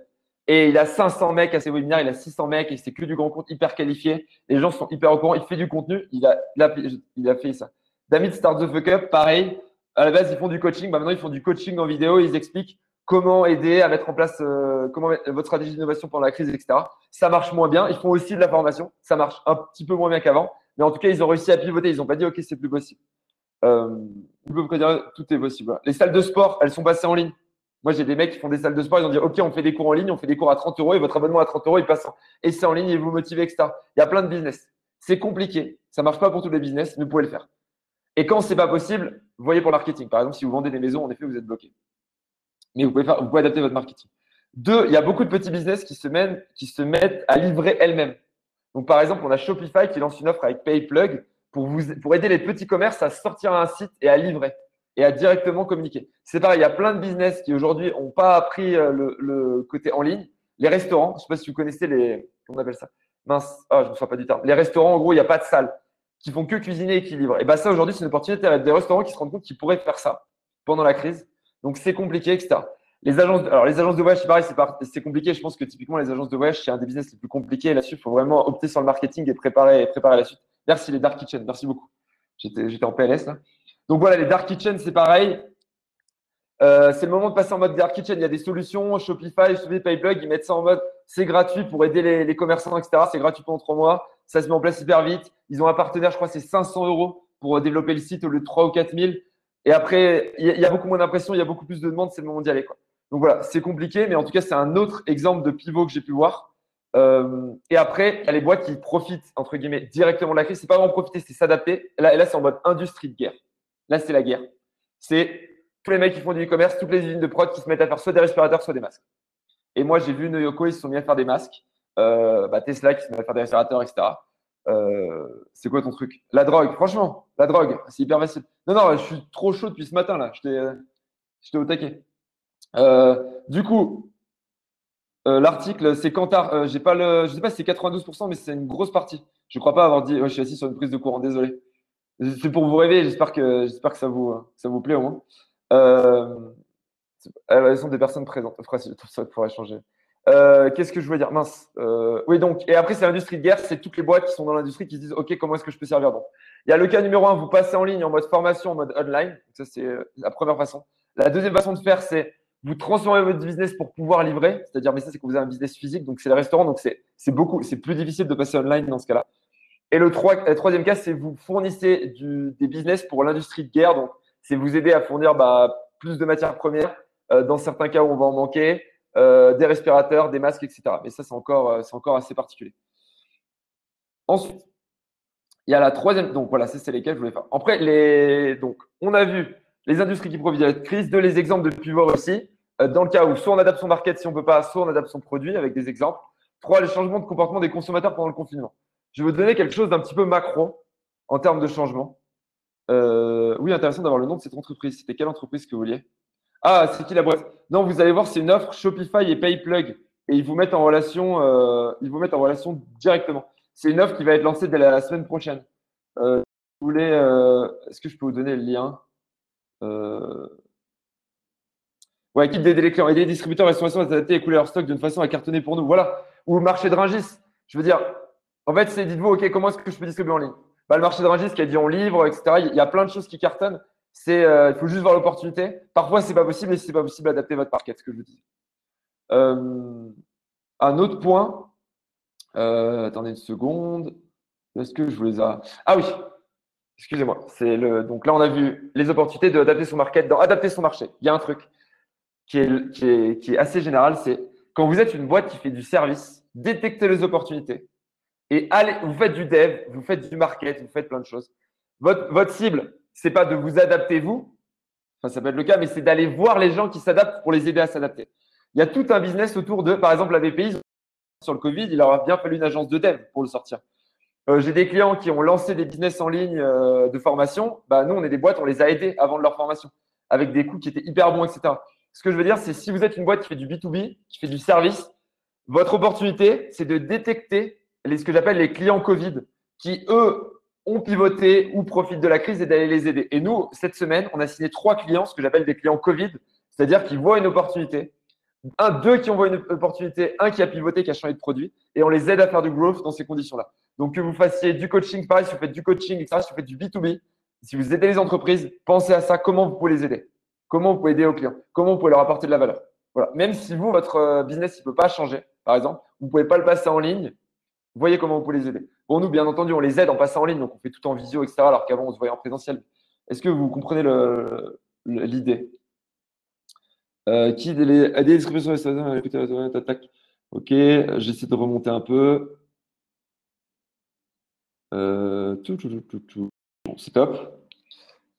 et il a 500 mecs à ses webinaires. Il a 600 mecs et c'est que du grand compte hyper qualifié. Les gens sont hyper au courant. Il fait du contenu. Il a, fait ça. David Start the Fuck Up, pareil. À la base, ils font du coaching. Bah, maintenant, ils font du coaching en vidéo. Ils expliquent comment aider à mettre en place euh, comment votre stratégie d'innovation pendant la crise, etc. Ça marche moins bien. Ils font aussi de la formation. Ça marche un petit peu moins bien qu'avant. Mais en tout cas, ils ont réussi à pivoter. Ils n'ont pas dit, OK, c'est plus possible. Euh, dire, tout est possible. Les salles de sport, elles sont passées en ligne. Moi, j'ai des mecs qui font des salles de sport. Ils ont dit, OK, on fait des cours en ligne, on fait des cours à 30 euros et votre abonnement à 30 euros, il passe. Et c'est en ligne et vous motivez, etc. Il y a plein de business. C'est compliqué. Ça marche pas pour tous les business, vous pouvez le faire. Et quand c'est pas possible, voyez pour le marketing. Par exemple, si vous vendez des maisons, en effet, vous êtes bloqué mais vous pouvez, faire, vous pouvez adapter votre marketing. Deux, il y a beaucoup de petits business qui se, mettent, à livrer elles-mêmes. Donc, par exemple, on a Shopify qui lance une offre avec PayPlug pour aider les petits commerces à sortir un site et à livrer et à directement communiquer. C'est pareil, il y a plein de business qui aujourd'hui n'ont pas appris euh, le, côté en ligne. Les restaurants, je ne sais pas si vous connaissez les. Comment on appelle ça? Mince, ah, je ne me souviens pas du terme. Les restaurants, en gros, il n'y a pas de salle qui font que cuisiner et qui. Et bien, ça, aujourd'hui, c'est une opportunité. Il y a des restaurants qui se rendent compte qu'ils pourraient faire ça pendant la crise donc, c'est compliqué, etc. Les agences, alors les agences de voyage, c'est pareil, c'est compliqué. Je pense que typiquement, les agences de voyage, c'est un des business les plus compliqués. Là-dessus, il faut vraiment opter sur le marketing et préparer, préparer la suite. Merci les Dark Kitchen, merci beaucoup. J'étais en PLS là. Donc voilà, les Dark Kitchen, c'est pareil. Euh, c'est le moment de passer en mode Dark Kitchen. Il y a des solutions, Shopify, Shopify Payplug, ils mettent ça en mode c'est gratuit pour aider les, commerçants, etc. C'est gratuit pendant trois mois. Ça se met en place hyper vite. Ils ont un partenaire, je crois, c'est 500 euros pour développer le site au lieu de 3 ou 4 000. Et après, il y, a beaucoup moins d'impression, il y a beaucoup plus de demandes, c'est le moment d'y aller. Donc voilà, c'est compliqué, mais en tout cas, c'est un autre exemple de pivot que j'ai pu voir. Euh, et après, il y a les boîtes qui profitent, entre guillemets, directement de la crise. C'est pas vraiment profiter, c'est s'adapter. Là, là, c'est en mode industrie de guerre. Là, c'est la guerre. C'est tous les mecs qui font du e-commerce, toutes les usines de prod qui se mettent à faire soit des respirateurs, soit des masques. Et moi, j'ai vu Noyoko, ils se sont mis à faire des masques. Euh, bah, Tesla qui se met à faire des respirateurs, etc. Euh, c'est quoi ton truc? La drogue, franchement, la drogue, c'est hyper facile. Non, non, je suis trop chaud depuis ce matin là. J'étais au taquet. Euh, du coup, euh, l'article, c'est Kantar. j'ai pas le, je sais pas si c'est 92%, mais c'est une grosse partie. Je crois pas avoir dit. je suis assis sur une prise de courant, désolé. C'est pour vous rêver. J'espère que, j'espère que ça vous, ça vous plaît au moins. elles sont des personnes présentes. Ça pourrait changer. Euh, qu'est-ce que je veux dire? Mince. Euh, oui, donc, et après, c'est l'industrie de guerre, c'est toutes les boîtes qui sont dans l'industrie qui se disent OK, comment est-ce que je peux servir? Donc Il y a le cas numéro un, vous passez en ligne en mode formation, en mode online. Ça, c'est euh, la première façon. La deuxième façon de faire, c'est vous transformez votre business pour pouvoir livrer. C'est-à-dire, mais ça, c'est que vous avez un business physique, donc c'est le restaurant, donc c'est beaucoup, c'est plus difficile de passer online dans ce cas-là. Et le, troisième cas, c'est vous fournissez des business pour l'industrie de guerre, donc c'est vous aider à fournir bah, plus de matières premières. dans certains cas où on va en manquer, euh, des respirateurs, des masques, etc. Mais ça, c'est encore, euh, c'est encore assez particulier. Ensuite, il y a la troisième. Donc voilà, c'est lesquels je voulais faire. Après, les, donc, on a vu les industries qui profitent de la crise, deux les exemples de pivot aussi. Euh, dans le cas où soit on adapte son market si on ne peut pas, soit on adapte son produit avec des exemples. Trois, les changements de comportement des consommateurs pendant le confinement. Je vais vous donner quelque chose d'un petit peu macro en termes de changement. oui, intéressant d'avoir le nom de cette entreprise. C'était quelle entreprise que vous vouliez ah, c'est qui la boîte Non, vous allez voir, c'est une offre Shopify et PayPlug. Et ils vous mettent en relation, euh, ils vous mettent en relation directement. C'est une offre qui va être lancée dès la, semaine prochaine. Euh, vous voulez, euh, est-ce que je peux vous donner le lien Ouais, équipe d'aider les clients, aider les distributeurs et restauration à s'adapter et écouler leur stock d'une façon à cartonner pour nous. Voilà. Ou marché de Ringis. Je veux dire, en fait, c'est dites-vous, OK, comment est-ce que je peux distribuer en ligne? Bah, Le marché de Ringis qui a dit on livre, etc. Il y a plein de choses qui cartonnent. Euh, il faut juste voir l'opportunité. Parfois, c'est pas possible, et si c'est pas possible, adapter votre parquet, ce que je vous dis. Euh, un autre point. Euh, attendez une seconde. Est-ce que je vous les ai? Ah oui. Excusez-moi. Le. Donc là, on a vu les opportunités d'adapter son market, d'adapter son marché. Il y a un truc qui est, qui est, qui est assez général, c'est quand vous êtes une boîte qui fait du service, détectez les opportunités et allez, vous faites du dev, vous faites du market, vous faites plein de choses. Votre, votre cible, c'est pas de vous adapter vous, enfin ça peut être le cas, mais c'est d'aller voir les gens qui s'adaptent pour les aider à s'adapter. Il y a tout un business autour de, par exemple, la BPI, sur le Covid, il leur bien fallu une agence de dev pour le sortir. Euh, j'ai des clients qui ont lancé des business en ligne euh, de formation. Bah, nous, on est des boîtes, on les a aidés avant de leur formation avec des coûts qui étaient hyper bons, etc. Ce que je veux dire, c'est si vous êtes une boîte qui fait du B2B, qui fait du service, votre opportunité, c'est de détecter les, ce que j'appelle les clients Covid qui, eux, ont pivoté ou profitent de la crise et d'aller les aider. Et nous, cette semaine, on a signé trois clients, ce que j'appelle des clients Covid, c'est-à-dire qu'ils voient une opportunité, un, deux qui ont une opportunité, un qui a pivoté, qui a changé de produit, et on les aide à faire du growth dans ces conditions-là. Donc, que vous fassiez du coaching, pareil, si vous faites du coaching, etc., si vous faites du B2B, si vous aidez les entreprises, pensez à ça, comment vous pouvez les aider, comment vous pouvez aider aux clients, comment vous pouvez leur apporter de la valeur? Voilà. Même si vous, votre euh, business, ne peut pas changer, par exemple, vous ne pouvez pas le passer en ligne, voyez comment vous pouvez les aider. Pour nous, bien entendu, on les aide en passant en ligne, donc on fait tout en visio, etc., alors qu'avant, on se voyait en présentiel. Est-ce que vous comprenez l'idée? Euh, Qui des, des descriptions sur Ok, j'essaie de remonter un peu. Euh, tout, tout, tout, tout, Bon, c'est top.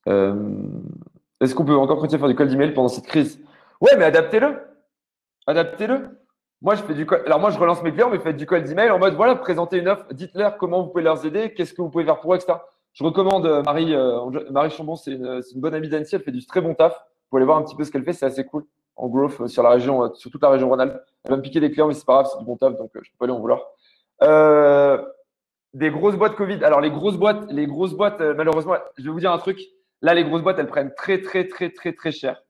Euh, est-ce qu'on peut encore continuer à faire du call d'email pendant cette crise? Ouais, mais adaptez-le. Adaptez-le. Moi, je fais du call. Alors, moi, je relance mes clients, mais faites du call d'email en mode voilà, présentez une offre, dites-leur comment vous pouvez leur aider, qu'est-ce que vous pouvez faire pour eux, etc. Je recommande euh, Marie, Marie Chambon, c'est une, bonne amie d'Annecy, elle fait du très bon taf. Vous pouvez aller voir un petit peu ce qu'elle fait, c'est assez cool en growth sur la région, sur toute la région Rhône-Alpes. Elle va me piquer des clients, mais c'est pas grave, c'est du bon taf, donc je peux pas aller en vouloir. Euh, des grosses boîtes Covid. Alors, les grosses boîtes, les grosses boîtes, euh, malheureusement, je vais vous dire un truc. Là, les grosses boîtes, elles prennent très, très, très, très, très cher.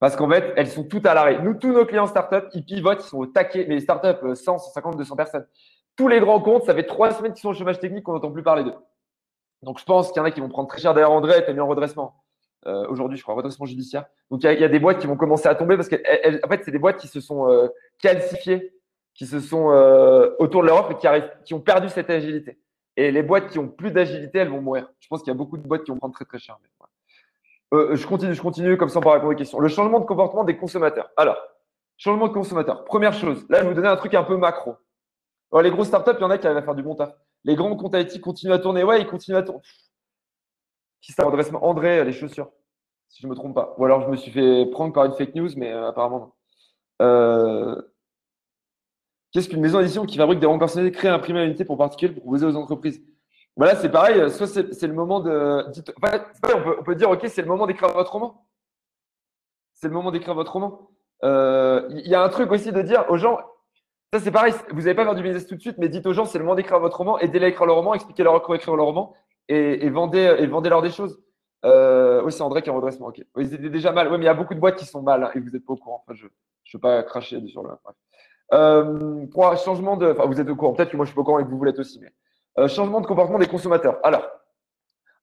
Parce qu'en fait, elles sont toutes à l'arrêt. Nous, tous nos clients startups, ils pivotent, ils sont au taquet. Mais les startups, 100, 150, 200 personnes. Tous les grands comptes, ça fait trois semaines qu'ils sont au chômage technique, qu'on n'entend plus parler d'eux. Donc, je pense qu'il y en a qui vont prendre très cher. D'ailleurs, André tu mis en redressement. Euh, aujourd'hui, je crois, redressement judiciaire. Donc, il y, a des boîtes qui vont commencer à tomber parce qu'en fait, c'est des boîtes qui se sont euh, calcifiées, qui se sont autour de l'Europe et qui, arrivent, qui ont perdu cette agilité. Et les boîtes qui ont plus d'agilité, elles vont mourir. Je pense qu'il y a beaucoup de boîtes qui vont prendre très très cher. Euh, je continue, je continue, comme ça on répondre aux questions. Le changement de comportement des consommateurs. Alors, changement de consommateur. Première chose, là je vais vous donner un truc un peu macro. Les grosses startups, il y en a qui arrivent à faire du bon taf. Les grands comptes IT continuent à tourner. Ouais, ils continuent à tourner. Qui ça André, les chaussures, si je ne me trompe pas. Ou alors je me suis fait prendre par une fake news, mais euh, apparemment non. Euh, Qu'est-ce qu'une maison d'édition qui fabrique des romans personnalisés crée un à l'unité pour particulier pour proposer aux entreprises? Voilà, c'est pareil. Soit c'est le moment de. on, peut, dire, OK, c'est le moment d'écrire votre roman. C'est le moment d'écrire votre roman. Euh, il y a un truc aussi de dire aux gens, ça c'est pareil, vous n'allez pas faire du business tout de suite, mais dites aux gens, c'est le moment d'écrire votre roman, aidez-les à écrire leur roman, expliquez-leur comment écrire leur roman et, vendez, et vendez leur des choses. Euh, oui, c'est André qui est en redressement. Ok. Ils étaient déjà mal. Oui, mais il y a beaucoup de boîtes qui sont mal hein, et vous n'êtes pas au courant. je ne veux pas cracher sur le. Euh, pour changement de. Enfin, vous êtes au courant, peut-être que moi je suis pas au courant et que vous l'êtes aussi, mais euh, changement de comportement des consommateurs. Alors,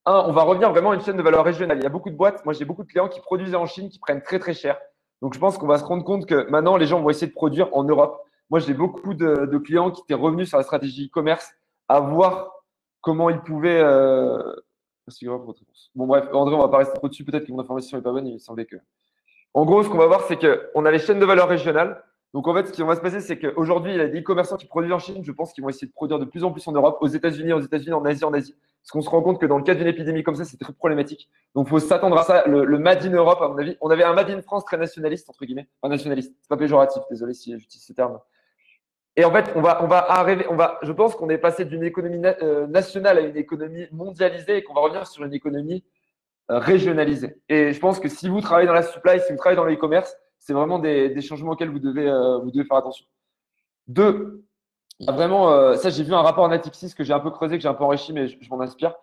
un, on va revenir vraiment à une chaîne de valeur régionale. Il y a beaucoup de boîtes. Moi, j'ai beaucoup de clients qui produisent en Chine, qui prennent très très cher. Donc, je pense qu'on va se rendre compte que maintenant, les gens vont essayer de produire en Europe. Moi, j'ai beaucoup de, clients qui étaient revenus sur la stratégie e-commerce à voir comment ils pouvaient. Euh... Bon, bref, André, on va pas rester trop dessus. Peut-être que mon information n'est pas bonne. Il semblait que. En gros, ce qu'on va voir, c'est qu'on a les chaînes de valeur régionales. Donc en fait, ce qui va se passer, c'est qu'aujourd'hui, il y a des e-commerçants qui produisent en Chine. Je pense qu'ils vont essayer de produire de plus en plus en Europe, aux États-Unis, aux États-Unis, en Asie, en Asie. Parce qu'on se rend compte que dans le cas d'une épidémie comme ça, c'est très problématique. Donc il faut s'attendre à ça. Le, Made in Europe, à mon avis, on avait un Made in France très nationaliste, entre guillemets. Enfin, nationaliste, c'est pas péjoratif, désolé si j'utilise ce terme. Et en fait, on va, on va arriver, on va, je pense qu'on est passé d'une économie euh, nationale à une économie mondialisée et qu'on va revenir sur une économie euh, régionalisée. Et je pense que si vous travaillez dans la supply, si vous travaillez dans le e-commerce, c'est vraiment des, changements auxquels vous devez, euh, faire attention. Deux, il y a vraiment, euh, ça j'ai vu un rapport en Natixis que j'ai un peu creusé, que j'ai un peu enrichi, mais je, m'en inspire.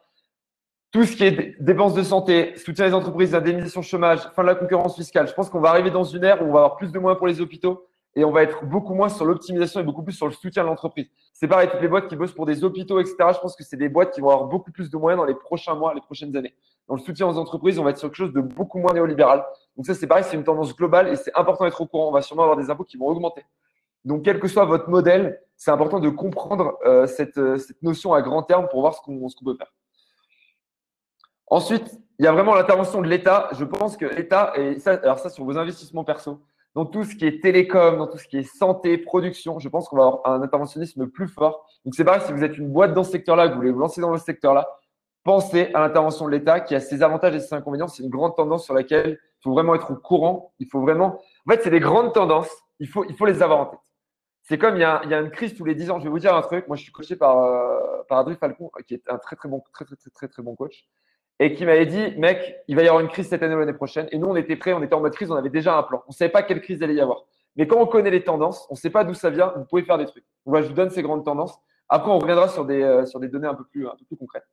Tout ce qui est dépenses de santé, soutien des entreprises, indemnisation chômage, fin de la concurrence fiscale, je pense qu'on va arriver dans une ère où on va avoir plus de moyens pour les hôpitaux et on va être beaucoup moins sur l'optimisation et beaucoup plus sur le soutien de l'entreprise. C'est pareil, toutes les boîtes qui bossent pour des hôpitaux, etc. Je pense que c'est des boîtes qui vont avoir beaucoup plus de moyens dans les prochains mois, les prochaines années. Dans le soutien aux entreprises, on va être sur quelque chose de beaucoup moins néolibéral. Donc ça, c'est pareil, c'est une tendance globale et c'est important d'être au courant. On va sûrement avoir des impôts qui vont augmenter. Donc, quel que soit votre modèle, c'est important de comprendre euh, cette, euh, cette, notion à grand terme pour voir ce qu'on peut faire. Ensuite, il y a vraiment l'intervention de l'État. Je pense que l'État, et ça, alors ça sur vos investissements perso, dans tout ce qui est télécom, dans tout ce qui est santé, production. Je pense qu'on va avoir un interventionnisme plus fort. Donc, c'est pareil, si vous êtes une boîte dans ce secteur-là, que vous voulez vous lancer dans ce secteur-là, pensez à l'intervention de l'État qui a ses avantages et ses inconvénients. C'est une grande tendance sur laquelle il faut vraiment être au courant. Il faut vraiment. En fait, c'est des grandes tendances. Il faut, il faut les avoir en tête. C'est comme il y, a, une crise tous les 10 ans. Je vais vous dire un truc. Moi, je suis coaché par, euh, par Adrien Falcon, qui est un très, très bon, très, très, très, très, très bon coach et qui m'avait dit, mec, il va y avoir une crise cette année ou l'année prochaine. Et nous, on était prêts, on était en mode crise, on avait déjà un plan. On ne savait pas quelle crise il allait y avoir. Mais quand on connaît les tendances, on ne sait pas d'où ça vient, vous pouvez faire des trucs. Donc, je vous donne ces grandes tendances. Après, on reviendra sur des, euh, sur des données un peu plus, un peu plus concrètes.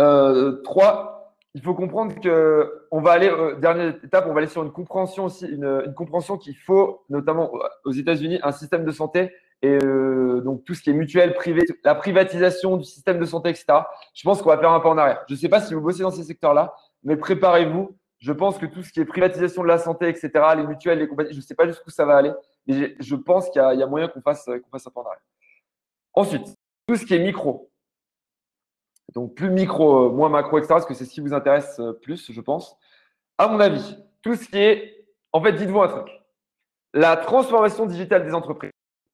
Euh, trois, il faut comprendre que on va aller, euh, dernière étape, on va aller sur une compréhension aussi, une, compréhension qu'il faut, notamment aux États-Unis, un système de santé et euh, donc tout ce qui est mutuel, privé, la privatisation du système de santé, etc. Je pense qu'on va faire un pas en arrière. Je ne sais pas si vous bossez dans ces secteurs-là, mais préparez-vous. Je pense que tout ce qui est privatisation de la santé, etc., les mutuelles, les compagnies, je ne sais pas jusqu'où ça va aller, mais je pense qu'il y, y, a moyen qu'on fasse, qu'on fasse un pas en arrière. Ensuite, tout ce qui est micro. Donc plus micro, euh, moins macro, etc., parce que c'est ce qui vous intéresse euh, plus, je pense. À mon avis, tout ce qui est, en fait, dites-vous un truc. La transformation digitale des entreprises.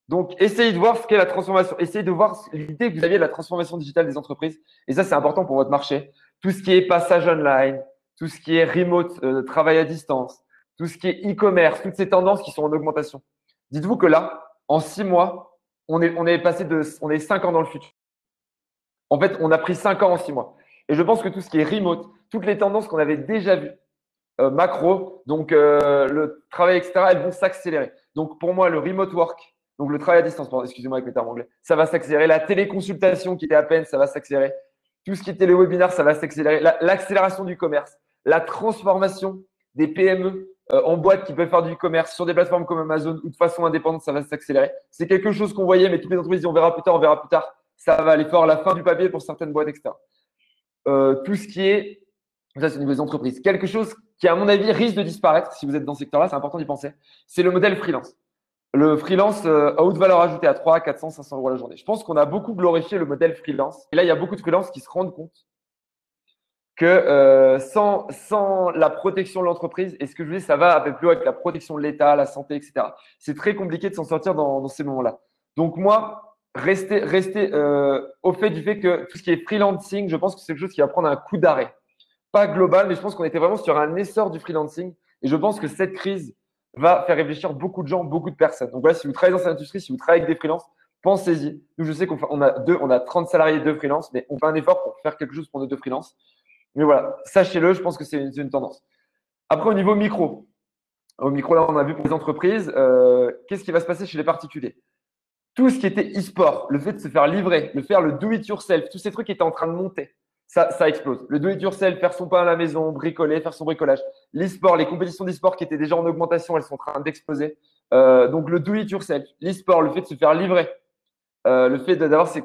Donc, essayez de voir ce qu'est la transformation. Essayez de voir l'idée que vous aviez de la transformation digitale des entreprises. Et ça, c'est important pour votre marché. Tout ce qui est passage online, tout ce qui est remote, euh, travail à distance, tout ce qui est e-commerce, toutes ces tendances qui sont en augmentation. Dites-vous que là, en six mois, on est, on est passé de, on est cinq ans dans le futur. En fait, on a pris cinq ans en six mois. Et je pense que tout ce qui est remote, toutes les tendances qu'on avait déjà vues, euh, macro, donc euh, le travail, etc., elles vont s'accélérer. Donc, pour moi, le remote work, donc le travail à distance, excusez-moi avec les termes anglais, ça va s'accélérer. La téléconsultation qui était à peine, ça va s'accélérer. Tout ce qui était les webinaires, ça va s'accélérer. L'accélération du commerce, la transformation des PME euh, en boîte qui peuvent faire du commerce sur des plateformes comme Amazon ou de façon indépendante, ça va s'accélérer. C'est quelque chose qu'on voyait, mais toutes les entreprises on verra plus tard, on verra plus tard. Ça va aller fort. La fin du papier pour certaines boîtes, etc. Euh, tout ce qui est, ça c'est au niveau des entreprises, quelque chose qui, à mon avis, risque de disparaître si vous êtes dans ce secteur-là, c'est important d'y penser, c'est le modèle freelance le freelance euh, à haute valeur ajoutée à 3, 400, 500 euros la journée. Je pense qu'on a beaucoup glorifié le modèle freelance. Et là, il y a beaucoup de freelance qui se rendent compte que euh, sans, sans la protection de l'entreprise, et ce que je vous dis, ça va un peu plus avec la protection de l'État, la santé, etc. C'est très compliqué de s'en sortir dans, ces moments-là. Donc moi, restez, restez euh, au fait du fait que tout ce qui est freelancing, je pense que c'est quelque chose qui va prendre un coup d'arrêt. Pas global, mais je pense qu'on était vraiment sur un essor du freelancing. Et je pense que cette crise va faire réfléchir beaucoup de gens, beaucoup de personnes. Donc voilà, si vous travaillez dans cette industrie, si vous travaillez avec des freelances, pensez-y. Nous, je sais qu'on a 30 salariés, deux freelances, mais on fait un effort pour faire quelque chose pour nos deux freelances. Mais voilà, sachez-le, je pense que c'est une, tendance. Après, au niveau micro, au micro, là, on a vu pour les entreprises, euh, qu'est-ce qui va se passer chez les particuliers? Tout ce qui était e-sport, le fait de se faire livrer, de faire le do-it-yourself, tous ces trucs qui étaient en train de monter ça, ça explose. Le do-it-yourself, faire son pain à la maison, bricoler, faire son bricolage. L'e-sport, les compétitions d'e-sport qui étaient déjà en augmentation, elles sont en train d'exploser. Euh, donc le do-it-yourself, l'e-sport, le fait de se faire livrer, euh, le fait d'avoir ces…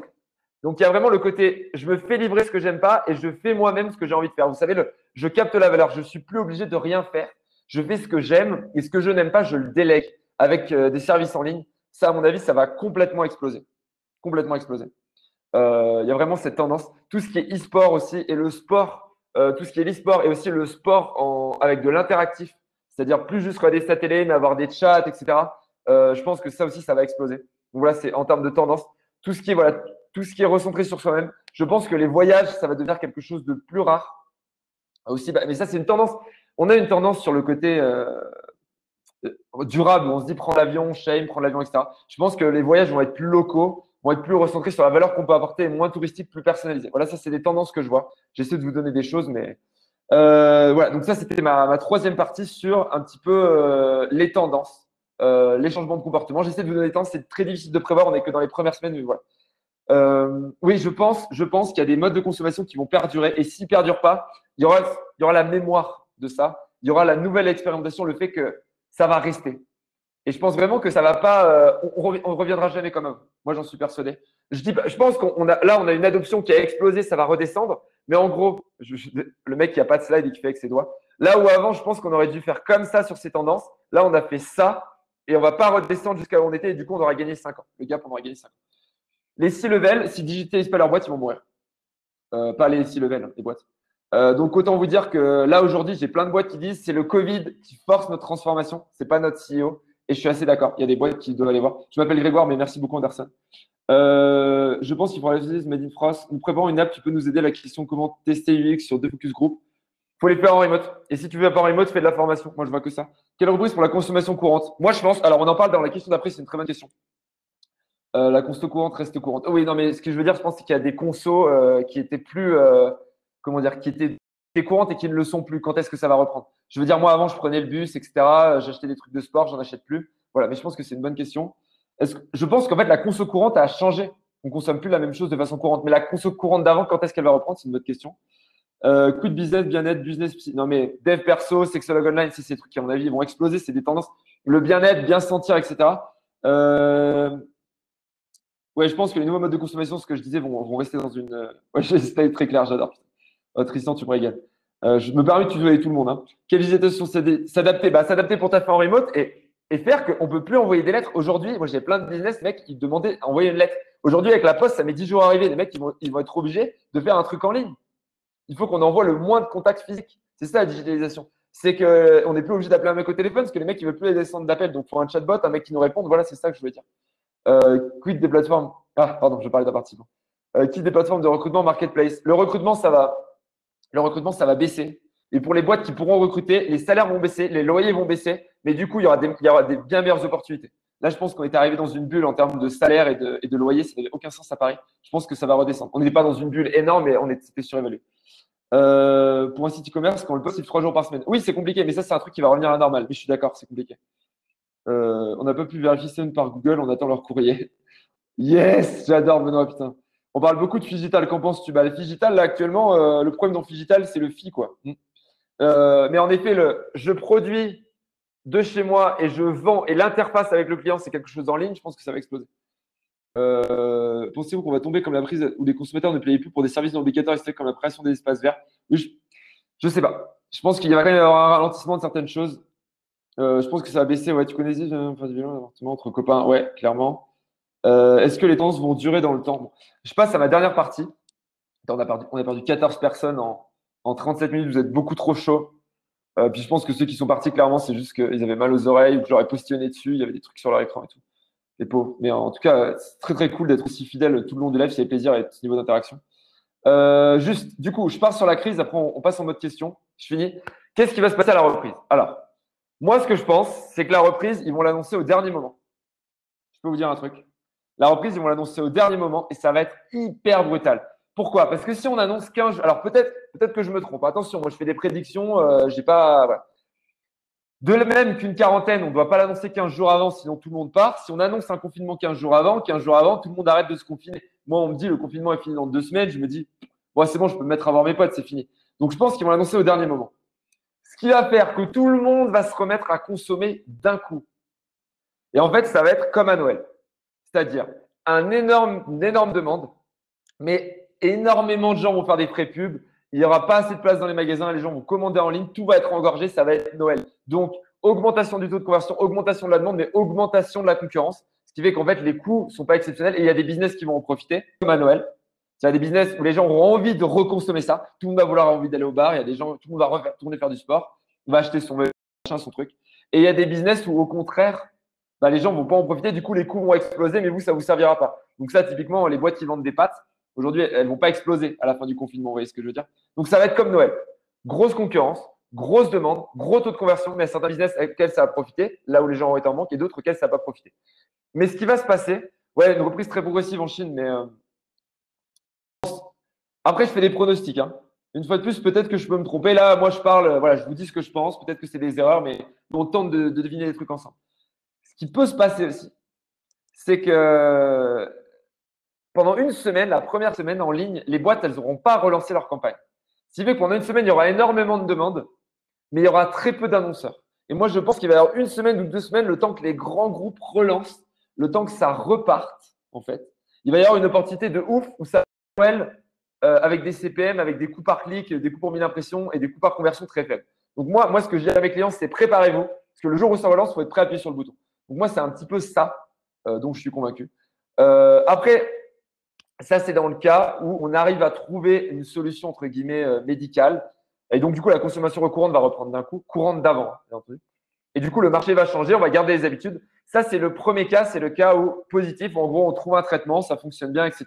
Donc il y a vraiment le côté, je me fais livrer ce que j'aime pas et je fais moi-même ce que j'ai envie de faire. Vous savez, le, je capte la valeur, je suis plus obligé de rien faire. Je fais ce que j'aime et ce que je n'aime pas, je le délègue avec euh, des services en ligne. Ça, à mon avis, ça va complètement exploser. Complètement exploser. Euh, il y a vraiment cette tendance. Tout ce qui est e-sport aussi et le sport, euh, tout ce qui est l'e-sport et aussi le sport avec de l'interactif, c'est-à-dire plus juste regarder sa télé, mais avoir des chats, etc. Euh, je pense que ça aussi, ça va exploser. Donc voilà, c'est en termes de tendance. Tout ce qui est, voilà, tout ce qui est recentré sur soi-même. Je pense que les voyages, ça va devenir quelque chose de plus rare. Aussi, bah, mais ça, c'est une tendance. On a une tendance sur le côté durable où on se dit prends l'avion, shame, prends l'avion, etc. Je pense que les voyages vont être plus locaux vont être plus recentrés sur la valeur qu'on peut apporter, moins touristique, plus personnalisé. Voilà, ça, c'est des tendances que je vois. J'essaie de vous donner des choses, mais euh, voilà. Donc ça, c'était ma, troisième partie sur un petit peu euh, les tendances, euh, les changements de comportement. J'essaie de vous donner des tendances. C'est très difficile de prévoir. On n'est que dans les premières semaines, mais voilà. oui, je pense, je pense qu'il y a des modes de consommation qui vont perdurer. Et s'ils ne perdurent pas, il y, aura, il y aura la mémoire de ça. Il y aura la nouvelle expérimentation, le fait que ça va rester. Et je pense vraiment que ça va pas, euh, on, reviendra jamais comme avant. Moi, j'en suis persuadé. Je dis, je pense qu'on a, là, on a une adoption qui a explosé, ça va redescendre. Mais en gros, le mec qui a pas de slide et qui fait avec ses doigts. Là où avant, je pense qu'on aurait dû faire comme ça sur ces tendances. Là, on a fait ça et on va pas redescendre jusqu'à où on était. Du coup, on aura gagné 5 ans. Le gap, on aura gagné 5 ans. Les 6 levels, s'ils digitalisent pas leur boîte, ils vont mourir. Euh, pas les 6 levels, les boîtes. Euh, donc autant vous dire que là aujourd'hui, j'ai plein de boîtes qui disent c'est le Covid qui force notre transformation, c'est pas notre CEO. Et je suis assez d'accord. Il y a des boîtes qui doivent aller voir. Je m'appelle Grégoire, mais merci beaucoup Anderson. Euh, je pense qu'il faudra utiliser Made in France. Nous préparons une app qui peut nous aider à la question comment tester UX sur deux focus group. faut les faire en remote. Et si tu veux pas en remote, fais de la formation. Moi, je vois que ça. Quelle rubrique pour la consommation courante? Moi, je pense. Alors, on en parle dans la question d'après. C'est une très bonne question. Euh, la conso courante reste courante. oui, non, mais ce que je veux dire, je pense, qu'il y a des consos qui étaient plus comment dire, qui étaient, courantes et qui ne le sont plus. Quand est-ce que ça va reprendre? Je veux dire, moi, avant, je prenais le bus, etc. J'achetais des trucs de sport, j'en achète plus. Voilà, mais je pense que c'est une bonne question. Je pense qu'en fait, la conso courante a changé. On ne consomme plus la même chose de façon courante. Mais la conso courante d'avant, quand est-ce qu'elle va reprendre? C'est une bonne question. Euh, coup de business, bien-être, business. Non, mais dev perso, sexologue online, c'est ces trucs qui, à mon avis, vont exploser. C'est des tendances. Le bien-être, bien se sentir, etc. Euh, ouais, je pense que les nouveaux modes de consommation, ce que je disais, vont, vont rester dans une. Euh, ouais, c'était très clair, j'adore. Oh, Tristan, tu me régales. Euh, je me permets de tutoyer tout le monde. Hein. Quelles utilisations s'adapter? Bah, S'adapter pour ta fin en remote et, faire qu'on ne peut plus envoyer des lettres. Aujourd'hui, moi j'ai plein de business, mecs, qui demandaient d'envoyer une lettre. Aujourd'hui, avec la poste, ça met 10 jours à arriver. Les mecs, ils vont, ils être obligés de faire un truc en ligne. Il faut qu'on envoie le moins de contacts physiques. C'est ça la digitalisation. C'est qu'on n'est plus obligé d'appeler un mec au téléphone parce que les mecs, ils veulent plus les descendre d'appel. Donc, pour un chatbot, un mec qui nous réponde, voilà, c'est ça que je voulais dire. Euh, quid des plateformes? Ah, pardon, je parlais d'un participant. Euh, quitte des plateformes de recrutement marketplace? Le recrutement, ça va le recrutement, ça va baisser. Et pour les boîtes qui pourront recruter, les salaires vont baisser, les loyers vont baisser, mais du coup, il y aura des, bien meilleures opportunités. Là, je pense qu'on est arrivé dans une bulle en termes de salaire et de, et loyer. Ça n'avait aucun sens à Paris. Je pense que ça va redescendre. On n'était pas dans une bulle énorme, mais on était surévalué. Euh, pour un site e-commerce, quand le poste, c'est trois jours par semaine. Oui, c'est compliqué, mais ça, c'est un truc qui va revenir à la normale. Mais je suis d'accord, c'est compliqué. Euh, on n'a pas pu vérifier par Google, on attend leur courrier. Yes, j'adore Benoît, putain. On parle beaucoup de Figital. Qu'en penses-tu? Bah, Le Figital, là, actuellement, euh, le problème dans Figital, c'est le FI, quoi. Mm. Euh, mais en effet, le, je produis de chez moi et je vends, et l'interface avec le client, c'est quelque chose en ligne, je pense que ça va exploser. Euh, pensez-vous qu'on va tomber comme la prise où les consommateurs ne payaient plus pour des services d'indicateurs et comme la création des espaces verts? Oui, Je ne sais pas. Je pense qu'il y va quand même avoir un ralentissement de certaines choses. je pense que ça va baisser. Ouais, tu connais entre copains? Ouais, clairement. Euh, est-ce que les tendances vont durer dans le temps? Je passe à ma dernière partie. On a perdu, on a perdu 14 personnes en, en 37 minutes. Vous êtes beaucoup trop chaud. Euh, puis je pense que ceux qui sont partis, clairement, c'est juste qu'ils avaient mal aux oreilles ou que j'aurais postillonné dessus. Il y avait des trucs sur leur écran et tout. Les pauvres. Mais en tout cas, c'est très très cool d'être aussi fidèle tout le long du live. C'est plaisir et ce niveau d'interaction. Euh, juste, du coup, je pars sur la crise. Après, on, on passe en mode question. Je finis. Qu'est-ce qui va se passer à la reprise? Alors, moi, ce que je pense, c'est que la reprise, ils vont l'annoncer au dernier moment. Je peux vous dire un truc. La reprise, ils vont l'annoncer au dernier moment et ça va être hyper brutal. Pourquoi? Parce que si on annonce 15 alors peut-être peut que je me trompe. Attention, moi je fais des prédictions, euh, j'ai pas De même qu'une quarantaine, on ne doit pas l'annoncer 15 jours avant, sinon tout le monde part. Si on annonce un confinement 15 jours avant, 15 jours avant, tout le monde arrête de se confiner. Moi, on me dit le confinement est fini dans deux semaines, je me dis, bon, c'est bon, je peux me mettre à voir mes potes, c'est fini. Donc je pense qu'ils vont l'annoncer au dernier moment. Ce qui va faire que tout le monde va se remettre à consommer d'un coup. Et en fait, ça va être comme à Noël. C'est-à-dire un énorme, une énorme demande, mais énormément de gens vont faire des frais pubs. Il n'y aura pas assez de place dans les magasins, les gens vont commander en ligne, tout va être engorgé, ça va être Noël. Donc, augmentation du taux de conversion, augmentation de la demande, mais augmentation de la concurrence, ce qui fait qu'en fait, les coûts ne sont pas exceptionnels et il y a des business qui vont en profiter, comme à Noël. Il y a des business où les gens auront envie de reconsommer ça. Tout le monde va vouloir envie d'aller au bar. Il y a des gens, tout le monde va retourner faire du sport. On va acheter son machin, son truc. Et il y a des business où, au contraire, bah, les gens ne vont pas en profiter. Du coup, les coûts vont exploser, mais vous, ça ne vous servira pas. Donc, ça, typiquement, les boîtes qui vendent des pâtes, aujourd'hui, elles ne vont pas exploser à la fin du confinement. Vous voyez ce que je veux dire? Donc, ça va être comme Noël. Grosse concurrence, grosse demande, gros taux de conversion, mais certains business avec lesquels ça va profiter, là où les gens ont été en manque, et d'autres auxquels ça va pas profiter. Mais ce qui va se passer, ouais, une reprise très progressive en Chine, mais euh, après, je fais des pronostics. Hein. Une fois de plus, peut-être que je peux me tromper. Là, moi, je parle, voilà, je vous dis ce que je pense. Peut-être que c'est des erreurs, mais on tente de, de deviner les trucs ensemble qui peut se passer aussi, c'est que pendant une semaine, la première semaine en ligne, les boîtes, elles n'auront pas relancé leur campagne. Ce qui fait que pendant une semaine, il y aura énormément de demandes, mais il y aura très peu d'annonceurs. Et moi, je pense qu'il va y avoir une semaine ou deux semaines, le temps que les grands groupes relancent, le temps que ça reparte, en fait. Il va y avoir une opportunité de ouf où ça euh, avec des CPM, avec des coûts par clic, des coûts pour mille impressions et des coûts par conversion très faibles. Donc moi, moi ce que je dis à mes clients, c'est préparez-vous, parce que le jour où ça relance, il faut être prêt à appuyer sur le bouton. Moi, c'est un petit peu ça euh, dont je suis convaincu. Euh, après, Ça, c'est dans le cas où on arrive à trouver une solution, entre guillemets, euh, médicale. Et donc, du coup, la consommation recourante va reprendre d'un coup, courante d'avant, hein, Et du coup, le marché va changer, on va garder les habitudes. Ça, c'est le premier cas, c'est le cas où positif. En gros, on trouve un traitement, ça fonctionne bien, etc.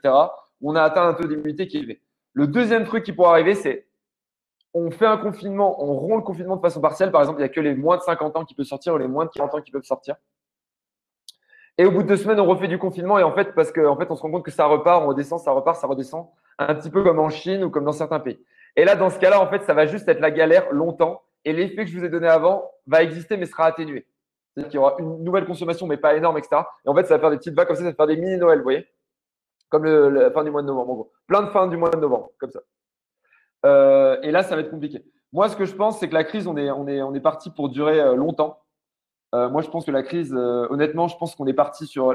On a atteint un taux d'immunité qui est élevé. Le deuxième truc qui pourrait arriver, c'est on fait un confinement, on rompt le confinement de façon partielle. Par exemple, il n'y a que les moins de 50 ans qui peuvent sortir ou les moins de 40 ans qui peuvent sortir. Et au bout de deux semaines, on refait du confinement. Et en fait, parce qu'en fait, on se rend compte que ça repart, on redescend, ça repart, ça redescend. Un petit peu comme en Chine ou comme dans certains pays. Et là, dans ce cas-là, en fait, ça va juste être la galère longtemps. Et l'effet que je vous ai donné avant va exister, mais sera atténué. C'est-à-dire qu'il y aura une nouvelle consommation, mais pas énorme, etc. Et en fait, ça va faire des petites vagues comme ça, ça va faire des mini-Noël, vous voyez Comme la fin du mois de novembre, en gros. Plein de fins du mois de novembre, comme ça. Euh, et là, ça va être compliqué. Moi, ce que je pense, c'est que la crise, on est, on est, on est parti pour durer euh, longtemps. Euh, moi, je pense que la crise, euh, honnêtement, je pense qu'on est parti sur.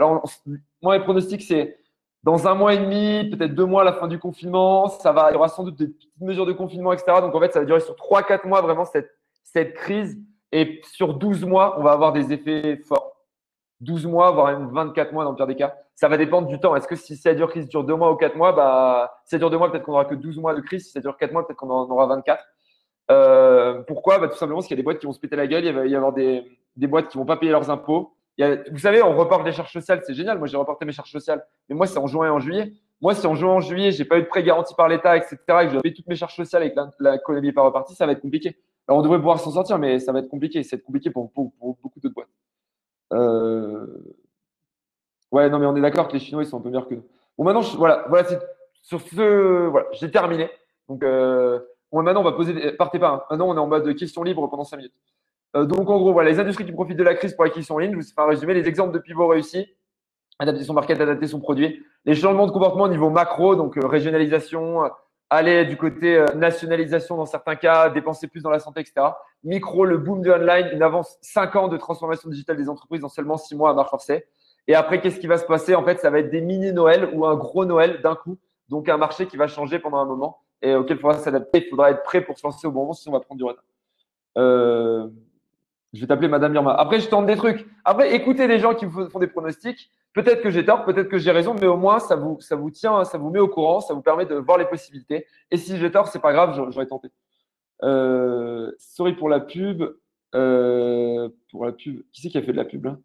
Moi, les pronostics, c'est dans un mois et demi, peut-être deux mois à la fin du confinement. Ça va, il y aura sans doute des petites mesures de confinement, etc. Donc, en fait, ça va durer sur trois, quatre mois vraiment cette, cette crise. Et sur 12 mois, on va avoir des effets forts. 12 mois, voire même 24 mois dans le pire des cas. Ça va dépendre du temps. Est-ce que si ça dure crise dure deux mois ou quatre mois, bah, si ça dure deux mois, peut-être qu'on n'aura que 12 mois de crise. Si ça dure quatre mois, peut-être qu'on en aura 24. Euh, pourquoi? Bah, Tout simplement parce qu'il y a des boîtes qui vont se péter la gueule, il va y avoir des, des boîtes qui vont pas payer leurs impôts. Vous savez, on reporte les charges sociales, c'est génial. Moi, j'ai reporté mes charges sociales. Mais moi, c'est en juin et en juillet. Moi, si en juin et en juillet, j'ai pas eu de prêt garanti par l'État, etc., et que je paye toutes mes charges sociales et que l'économie n'est pas repartie, ça va être compliqué. Alors, on devrait pouvoir s'en sortir, mais ça va être compliqué. C'est compliqué pour, pour, beaucoup d'autres boîtes. Euh... Ouais, non, mais on est d'accord que les Chinois, ils sont un peu meilleurs que nous. Bon, maintenant, voilà, voilà sur ce, voilà, j'ai terminé. Donc, euh, maintenant, on va poser. Partez pas. Hein. Maintenant, on est en mode questions libres pendant 5 minutes. Euh, donc, en gros, voilà, les industries qui profitent de la crise pour l'acquisition en ligne. Je vous fais un résumé. Les exemples de pivot réussis adapter son market, adapter son produit. Les changements de comportement au niveau macro, donc euh, régionalisation, euh, aller du côté nationalisation dans certains cas, dépenser plus dans la santé, etc. Micro, le boom du online, une avance 5 ans de transformation digitale des entreprises en seulement 6 mois à marche forcée. Et après, qu'est-ce qui va se passer? En fait, ça va être des mini-Noël ou un gros Noël d'un coup. Donc, un marché qui va changer pendant un moment et auquel il faudra s'adapter. Il faudra être prêt pour se lancer au bon moment, sinon on va prendre du retard. Je vais t'appeler Madame Irma. Après, je tente des trucs. Après, écoutez les gens qui vous font des pronostics. Peut-être que j'ai tort, peut-être que j'ai raison, mais au moins, ça vous, ça vous tient, ça vous met au courant, ça vous permet de voir les possibilités. Et si j'ai tort, c'est pas grave, j'aurais tenté. Euh, sorry pour la pub. Euh, pour la pub. Qui c'est qui a fait de la pub là?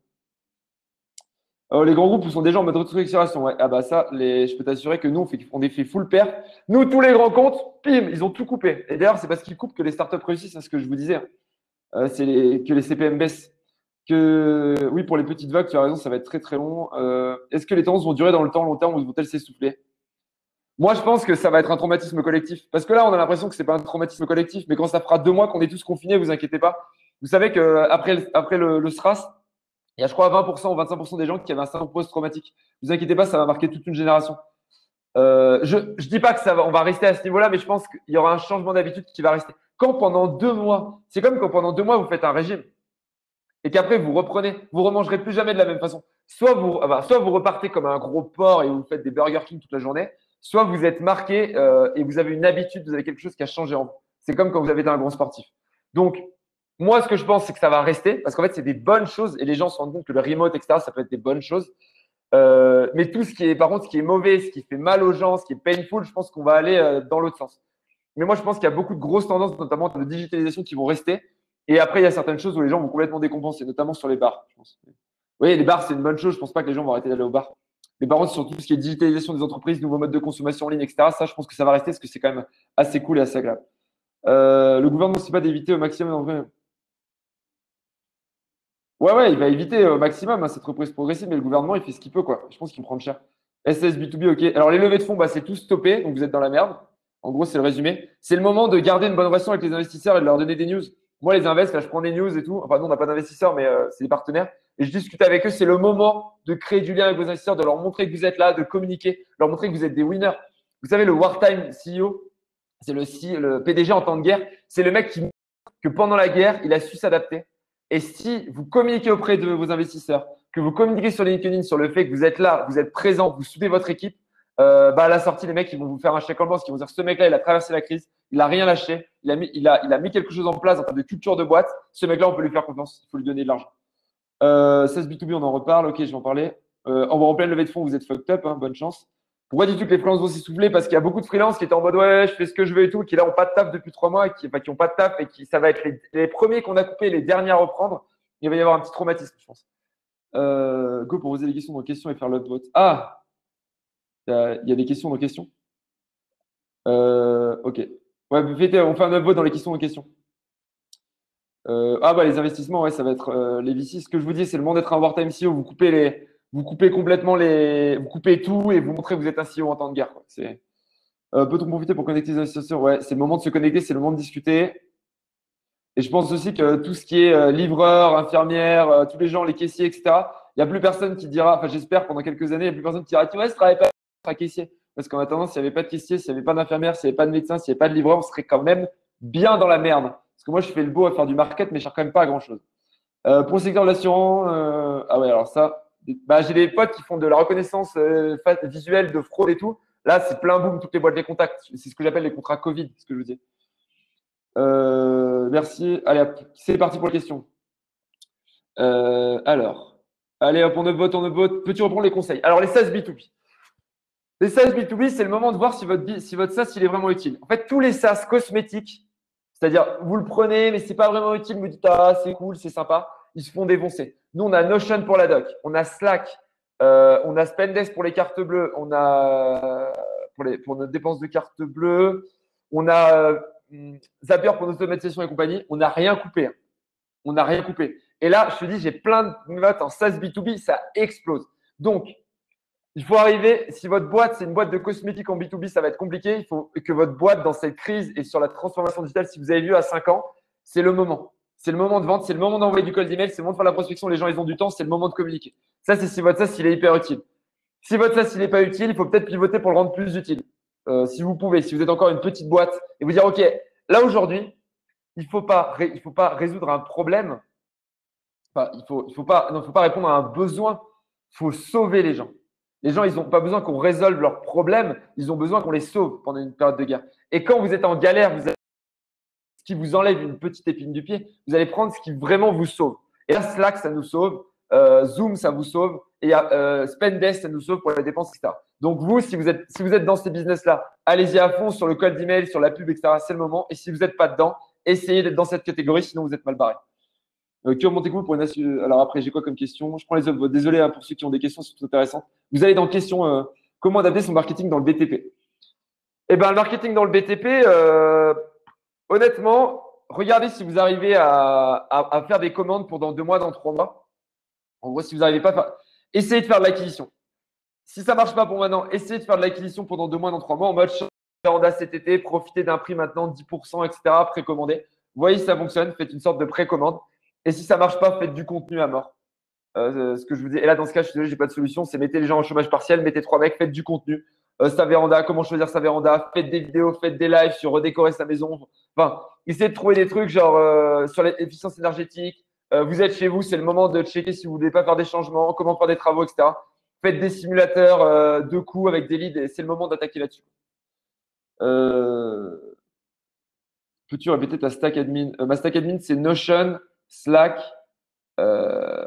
Oh, les grands groupes sont déjà en mode restructuration. Ouais. Ah bah ça, je peux t'assurer que nous, on, fait, on est fait full pair. Nous, tous les grands comptes, pim, ils ont tout coupé. Et d'ailleurs, c'est parce qu'ils coupent que les startups réussissent, c'est ce que je vous disais. Euh, c'est que les CPM baissent. Que oui, pour les petites vagues, tu as raison, ça va être très très long. Euh, est-ce que les tendances vont durer dans le temps, long terme, ou vont-elles s'essouffler? Moi, je pense que ça va être un traumatisme collectif. Parce que là, on a l'impression que c'est pas un traumatisme collectif, mais quand ça fera deux mois qu'on est tous confinés, vous inquiétez pas. Vous savez qu'après après le, le SRAS, il y a, je crois, 20% ou 25% des gens qui avaient un syndrome post-traumatique. Vous inquiétez pas, ça va marquer toute une génération. Euh, je ne dis pas que ça va, on va rester à ce niveau-là, mais je pense qu'il y aura un changement d'habitude qui va rester. Quand pendant deux mois, c'est comme quand pendant deux mois, vous faites un régime et qu'après vous reprenez, vous remangerez plus jamais de la même façon. Soit vous, soit vous repartez comme un gros porc et vous faites des Burger King toute la journée, soit vous êtes marqué euh, et vous avez une habitude, vous avez quelque chose qui a changé en vous. C'est comme quand vous avez été un grand sportif. Donc, moi, ce que je pense, c'est que ça va rester parce qu'en fait, c'est des bonnes choses et les gens se rendent compte que le remote, etc., ça peut être des bonnes choses. Euh, mais tout ce qui est, par contre, ce qui est mauvais, ce qui fait mal aux gens, ce qui est painful, je pense qu'on va aller euh, dans l'autre sens. Mais moi, je pense qu'il y a beaucoup de grosses tendances, notamment de digitalisation, qui vont rester. Et après, il y a certaines choses où les gens vont complètement décompenser, notamment sur les bars. Je pense. Oui, les bars, c'est une bonne chose. Je ne pense pas que les gens vont arrêter d'aller au bar. Mais par contre, sur tout ce qui est digitalisation des entreprises, nouveaux modes de consommation en ligne, etc., ça, je pense que ça va rester parce que c'est quand même assez cool et assez agréable. Euh, le gouvernement ne sait pas d'éviter au maximum. Ouais, ouais, il va éviter au maximum hein, cette reprise progressive, mais le gouvernement, il fait ce qu'il peut, quoi. Je pense qu'il prend cher. SSB2B, ok. Alors, les levées de fonds, bah, c'est tout stoppé, donc vous êtes dans la merde. En gros, c'est le résumé. C'est le moment de garder une bonne relation avec les investisseurs et de leur donner des news. Moi, les invests, là, je prends des news et tout. Enfin, nous, on n'a pas d'investisseurs, mais euh, c'est des partenaires. Et je discute avec eux. C'est le moment de créer du lien avec vos investisseurs, de leur montrer que vous êtes là, de communiquer, leur montrer que vous êtes des winners. Vous savez, le wartime CEO, c'est le, PDG en temps de guerre. C'est le mec qui que pendant la guerre, il a su s'adapter. Et si vous communiquez auprès de vos investisseurs, que vous communiquez sur LinkedIn sur le fait que vous êtes là, vous êtes présent, vous soudez votre équipe, euh, bah, à la sortie, les mecs, ils vont vous faire un chèque en banque, ils vont dire ce mec-là, il a traversé la crise, il n'a rien lâché, il a, mis, quelque chose en place en termes de culture de boîte. Ce mec-là, on peut lui faire confiance, il faut lui donner de l'argent. Euh, 16 B2B, on en reparle, ok, je vais en parler. Euh, on va en pleine levée de fonds, vous êtes fucked up, hein, bonne chance. Pourquoi dis-tu que les freelances vont s'essouffler Parce qu'il y a beaucoup de freelances qui étaient en mode ouais, je fais ce que je veux et tout, qui là ont pas de taf depuis trois mois, qui, enfin, qui ont pas de taf et qui ça va être les, premiers qu'on a coupés, les derniers à reprendre. Il va y avoir un petit traumatisme, je pense. Euh, go pour poser des questions dans questions et faire l'autre vote. Ah Il y, a des questions dans questions euh, Ok. Ouais, on fait un upvote dans les questions dans questions. Euh, ah bah les investissements, ouais, ça va être euh, les VC. Ce que je vous dis, c'est le monde d'être un wartime CEO. Vous coupez les, vous coupez complètement les, vous coupez tout et vous montrez que vous êtes un CEO en temps de guerre. Peut-on profiter pour connecter les investisseurs? Ouais, c'est le moment de se connecter, c'est le moment de discuter. Et je pense aussi que tout ce qui est livreur, infirmière, tous les gens, les caissiers, etc. Il n'y a plus personne qui dira, enfin j'espère pendant quelques années, il n'y a plus personne qui dira, tu vois, je travaille pas à caissier. Parce qu'en attendant, s'il n'y avait pas de caissier, s'il n'y avait pas d'infirmière, s'il n'y avait pas de médecin, s'il n'y avait pas de livreur, on serait quand même bien dans la merde. Parce que moi, je fais le beau à faire du market, mais je ne quand même pas à grand chose. Euh, pour le secteur de l'assurance, euh, ah ouais, alors ça, bah, j'ai des potes qui font de la reconnaissance euh, visuelle de fraude et tout. Là, c'est plein boom, toutes les boîtes des contacts. C'est ce que j'appelle les contrats Covid, ce que je vous dis. merci. Allez, c'est parti pour la question. alors, allez, hop, on vote, on vote. Peux-tu reprendre les conseils? Alors, les 16 B2B. Les SaaS B2B, c'est le moment de voir si votre, si votre SaaS il est vraiment utile. En fait, tous les SaaS cosmétiques, c'est-à-dire, vous le prenez, mais ce n'est pas vraiment utile, vous dites, ah, c'est cool, c'est sympa, ils se font défoncer. Nous, on a Notion pour la doc, on a Slack, euh, on a Spendesk pour les cartes bleues, on a pour, les, pour nos dépenses de cartes bleues, on a euh, Zapier pour nos automatisations et compagnie, on n'a rien coupé. Hein. On n'a rien coupé. Et là, je te dis, j'ai plein de notes en SaaS B2B, ça explose. Donc, il faut arriver, si votre boîte, c'est une boîte de cosmétiques en B2B, ça va être compliqué. Il faut que votre boîte, dans cette crise et sur la transformation digitale, si vous avez vu à 5 ans, c'est le moment. C'est le moment de vendre, c'est le moment d'envoyer du cold email, c'est le moment de faire la prospection. Les gens, ils ont du temps, c'est le moment de communiquer. Ça, c'est si votre SaaS, il est hyper utile. Si votre SaaS, il n'est pas utile, il faut peut-être pivoter pour le rendre plus utile. Euh, si vous pouvez, si vous êtes encore une petite boîte et vous dire, OK, là aujourd'hui, il ne faut, pas, faut pas résoudre un problème. Enfin, il ne faut, il faut, faut pas répondre à un besoin. Il faut sauver les gens. Les gens, ils n'ont pas besoin qu'on résolve leurs problèmes, ils ont besoin qu'on les sauve pendant une période de guerre. Et quand vous êtes en galère, vous ce qui vous enlève une petite épine du pied, vous allez prendre ce qui vraiment vous sauve. Et là, Slack, ça nous sauve. Euh, Zoom, ça vous sauve. Et euh, Spendesk, ça nous sauve pour les dépenses, etc. Donc, vous, si vous êtes, si vous êtes dans ces business-là, allez-y à fond sur le code d'email, sur la pub, etc. C'est le moment. Et si vous n'êtes pas dedans, essayez d'être dans cette catégorie, sinon vous êtes mal barré. Euh, qui remontez-vous pour une Alors après, j'ai quoi comme question? Je prends les autres. Désolé hein, pour ceux qui ont des questions, c'est tout intéressant. Vous allez dans question euh, comment adapter son marketing dans le BTP Eh bien, le marketing dans le BTP, euh, honnêtement, regardez si vous arrivez à, faire des commandes pendant deux mois, dans trois mois. En gros, si vous n'arrivez pas à faire... Essayez de faire de l'acquisition. Si ça ne marche pas pour maintenant, essayez de faire de l'acquisition pendant deux mois, dans trois mois, en mode véranda cet été, profitez d'un prix maintenant 10%, etc., précommandé. Voyez si ça fonctionne, faites une sorte de précommande. Et si ça marche pas, faites du contenu à mort. Euh, ce que je vous dis. Et là, dans ce cas, je suis désolé, j'ai pas de solution. C'est mettez les gens au chômage partiel, mettez trois mecs, faites du contenu. Euh, sa véranda, comment choisir sa véranda, faites des vidéos, faites des lives sur redécorer sa maison. Enfin, essayez de trouver des trucs genre euh, sur l'efficience énergétique. Euh, vous êtes chez vous, c'est le moment de checker si vous voulez pas faire des changements, comment faire des travaux, etc. Faites des simulateurs de coûts avec des leads et c'est le moment d'attaquer là-dessus. Peux-tu répéter ta stack admin? Ma stack admin, c'est Notion, Slack, euh,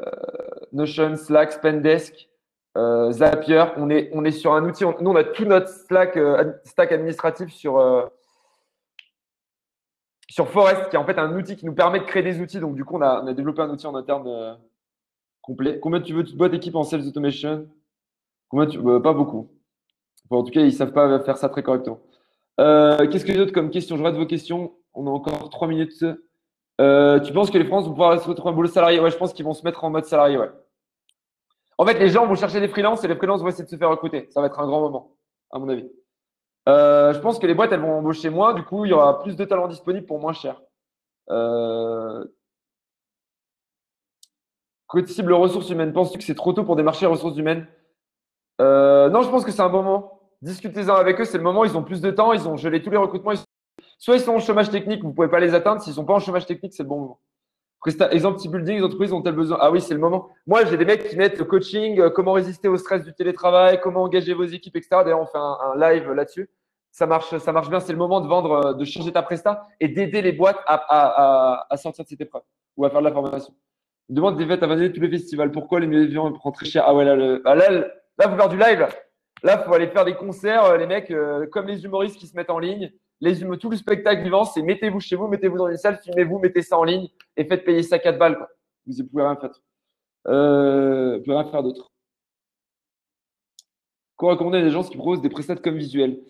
Notion, Slack, Spendesk, euh, Zapier. On est, on sur un outil. nous, on a tout notre euh, stack administratif sur, sur Forest, qui est en fait un outil qui nous permet de créer des outils. Donc, du coup, on a, développé un outil en interne complet. Combien tu veux de boîte équipe en sales automation? Combien pas beaucoup. en tout cas, ils ne savent pas faire ça très correctement. Qu'est-ce que j'ai d'autre comme question? Je regarde vos questions. On a encore trois minutes. Euh, tu penses que les France vont pouvoir se retrouver un boulot salarié? Ouais, je pense qu'ils vont se mettre en mode salarié, ouais. En fait, les gens vont chercher des freelances et les freelances vont essayer de se faire recruter. Ça va être un grand moment, à mon avis. Euh, je pense que les boîtes, elles vont embaucher moins. Du coup, il y aura plus de talents disponibles pour moins cher. Euh... Côté cible ressources humaines, penses-tu que c'est trop tôt pour démarcher les ressources humaines? Non, je pense que c'est un bon moment. Discutez-en avec eux, c'est le moment. Ils ont plus de temps. Ils ont gelé tous les recrutements. Soit ils sont en chômage technique, vous ne pouvez pas les atteindre. S'ils ne sont pas en chômage technique, c'est le bon moment. exemple, petit building, les entreprises ont-elles besoin? Ah oui, c'est le moment. Moi, j'ai des mecs qui mettent le coaching, euh, comment résister au stress du télétravail, comment engager vos équipes, etc. D'ailleurs, on fait un, live là-dessus. Ça marche, ça marche bien. C'est le moment de vendre, euh, de changer ta presta et d'aider les boîtes à, sortir de cette épreuve ou à faire de la formation. demande des fêtes à valider tous les festivals. Pourquoi les vont prendre très cher? Ah ouais, là, ah, là, là, vous faire du live. Là, faut aller faire des concerts, euh, les mecs, comme les humoristes qui se mettent en ligne. Les tout le spectacle vivant, c'est mettez-vous chez vous, mettez-vous dans une salle, filmez-vous, mettez ça en ligne et faites payer ça 4 balles. Quoi. Vous ne pouvez rien faire. Euh, vous pouvez rien faire d'autre. Quoi recommander à des gens qui proposent des prestats comme visuels?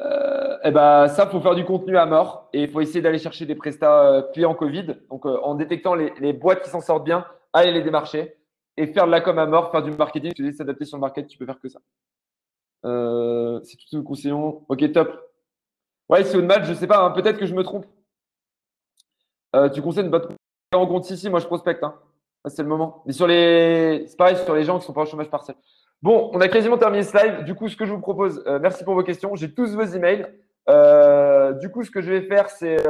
Euh, eh ben, ça, faut faire du contenu à mort et il faut essayer d'aller chercher des prestats euh, clients Covid. Donc, euh, en détectant les, boîtes qui s'en sortent bien, aller les démarcher et faire de la com à mort, faire du marketing. Tu dis s'adapter sur le market, tu peux faire que ça. Euh, c'est tout ce que nous conseillons. Ok, top. Ouais, c'est une match, je sais pas, hein, peut-être que je me trompe. Euh, tu conseilles une boîte en compte ici, moi je prospecte. Hein. C'est le moment. Mais sur les, c'est pareil sur les gens qui sont pas au chômage partiel. Bon, on a quasiment terminé ce live. Du coup, ce que je vous propose, euh, merci pour vos questions. J'ai tous vos emails. Euh, du coup, ce que je vais faire, c'est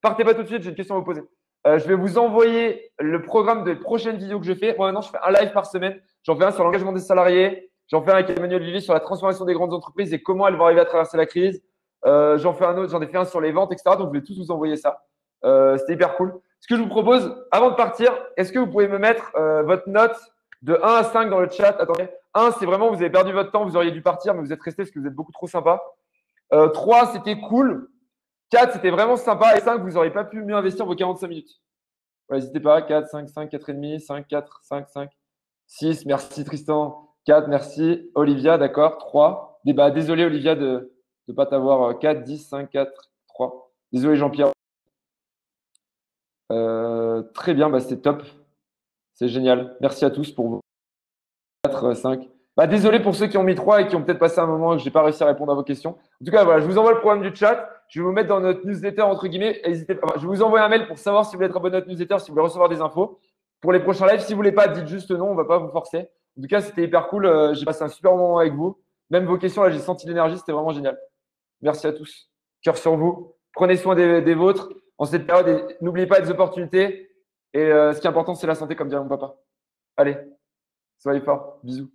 partez pas tout de suite. J'ai une question à vous poser. Je vais vous envoyer le programme des prochaines vidéos que je fais. Moi, maintenant, je fais un live par semaine. J'en fais un sur l'engagement des salariés. J'en fais un avec Emmanuel Vivier sur la transformation des grandes entreprises et comment elles vont arriver à traverser la crise. Euh, j'en fais un autre, j'en ai fait un sur les ventes, etc. Donc, je vais tous vous envoyer ça. Euh, C'était hyper cool. Ce que je vous propose, avant de partir, est-ce que vous pouvez me mettre votre note de 1 à 5 dans le chat? Attendez. 1, c'est vraiment, vous avez perdu votre temps, vous auriez dû partir, mais vous êtes resté parce que vous êtes beaucoup trop sympa. Euh, 3, c'était cool. 4, c'était vraiment sympa. Et 5, vous n'auriez pas pu mieux investir vos 45 minutes. N'hésitez pas. 4, 5, 5, 4,5, 5, 4, 5, 5, 6. Merci Tristan. 4, merci. Olivia, d'accord. 3. Bah, désolé Olivia de ne pas t'avoir. 4, 10, 5, 4, 3. Désolé Jean-Pierre. Euh, très bien, bah, c'était top. C'est génial. Merci à tous pour vos 4, 5. Bah, désolé pour ceux qui ont mis 3 et qui ont peut-être passé un moment et que je n'ai pas réussi à répondre à vos questions. En tout cas, voilà, je vous envoie le programme du chat. Je vais vous mettre dans notre newsletter, entre guillemets. N'hésitez pas. Je vous envoyer un mail pour savoir si vous voulez être abonné à notre newsletter, si vous voulez recevoir des infos. Pour les prochains lives, si vous ne voulez pas, dites juste non, on ne va pas vous forcer. En tout cas, c'était hyper cool. Euh, j'ai passé un super moment avec vous. Même vos questions, là, j'ai senti l'énergie, c'était vraiment génial. Merci à tous. Cœur sur vous. Prenez soin des, vôtres en cette période n'oubliez pas les opportunités. Et euh, ce qui est important, c'est la santé, comme dirait mon papa. Allez, soyez forts. Bisous.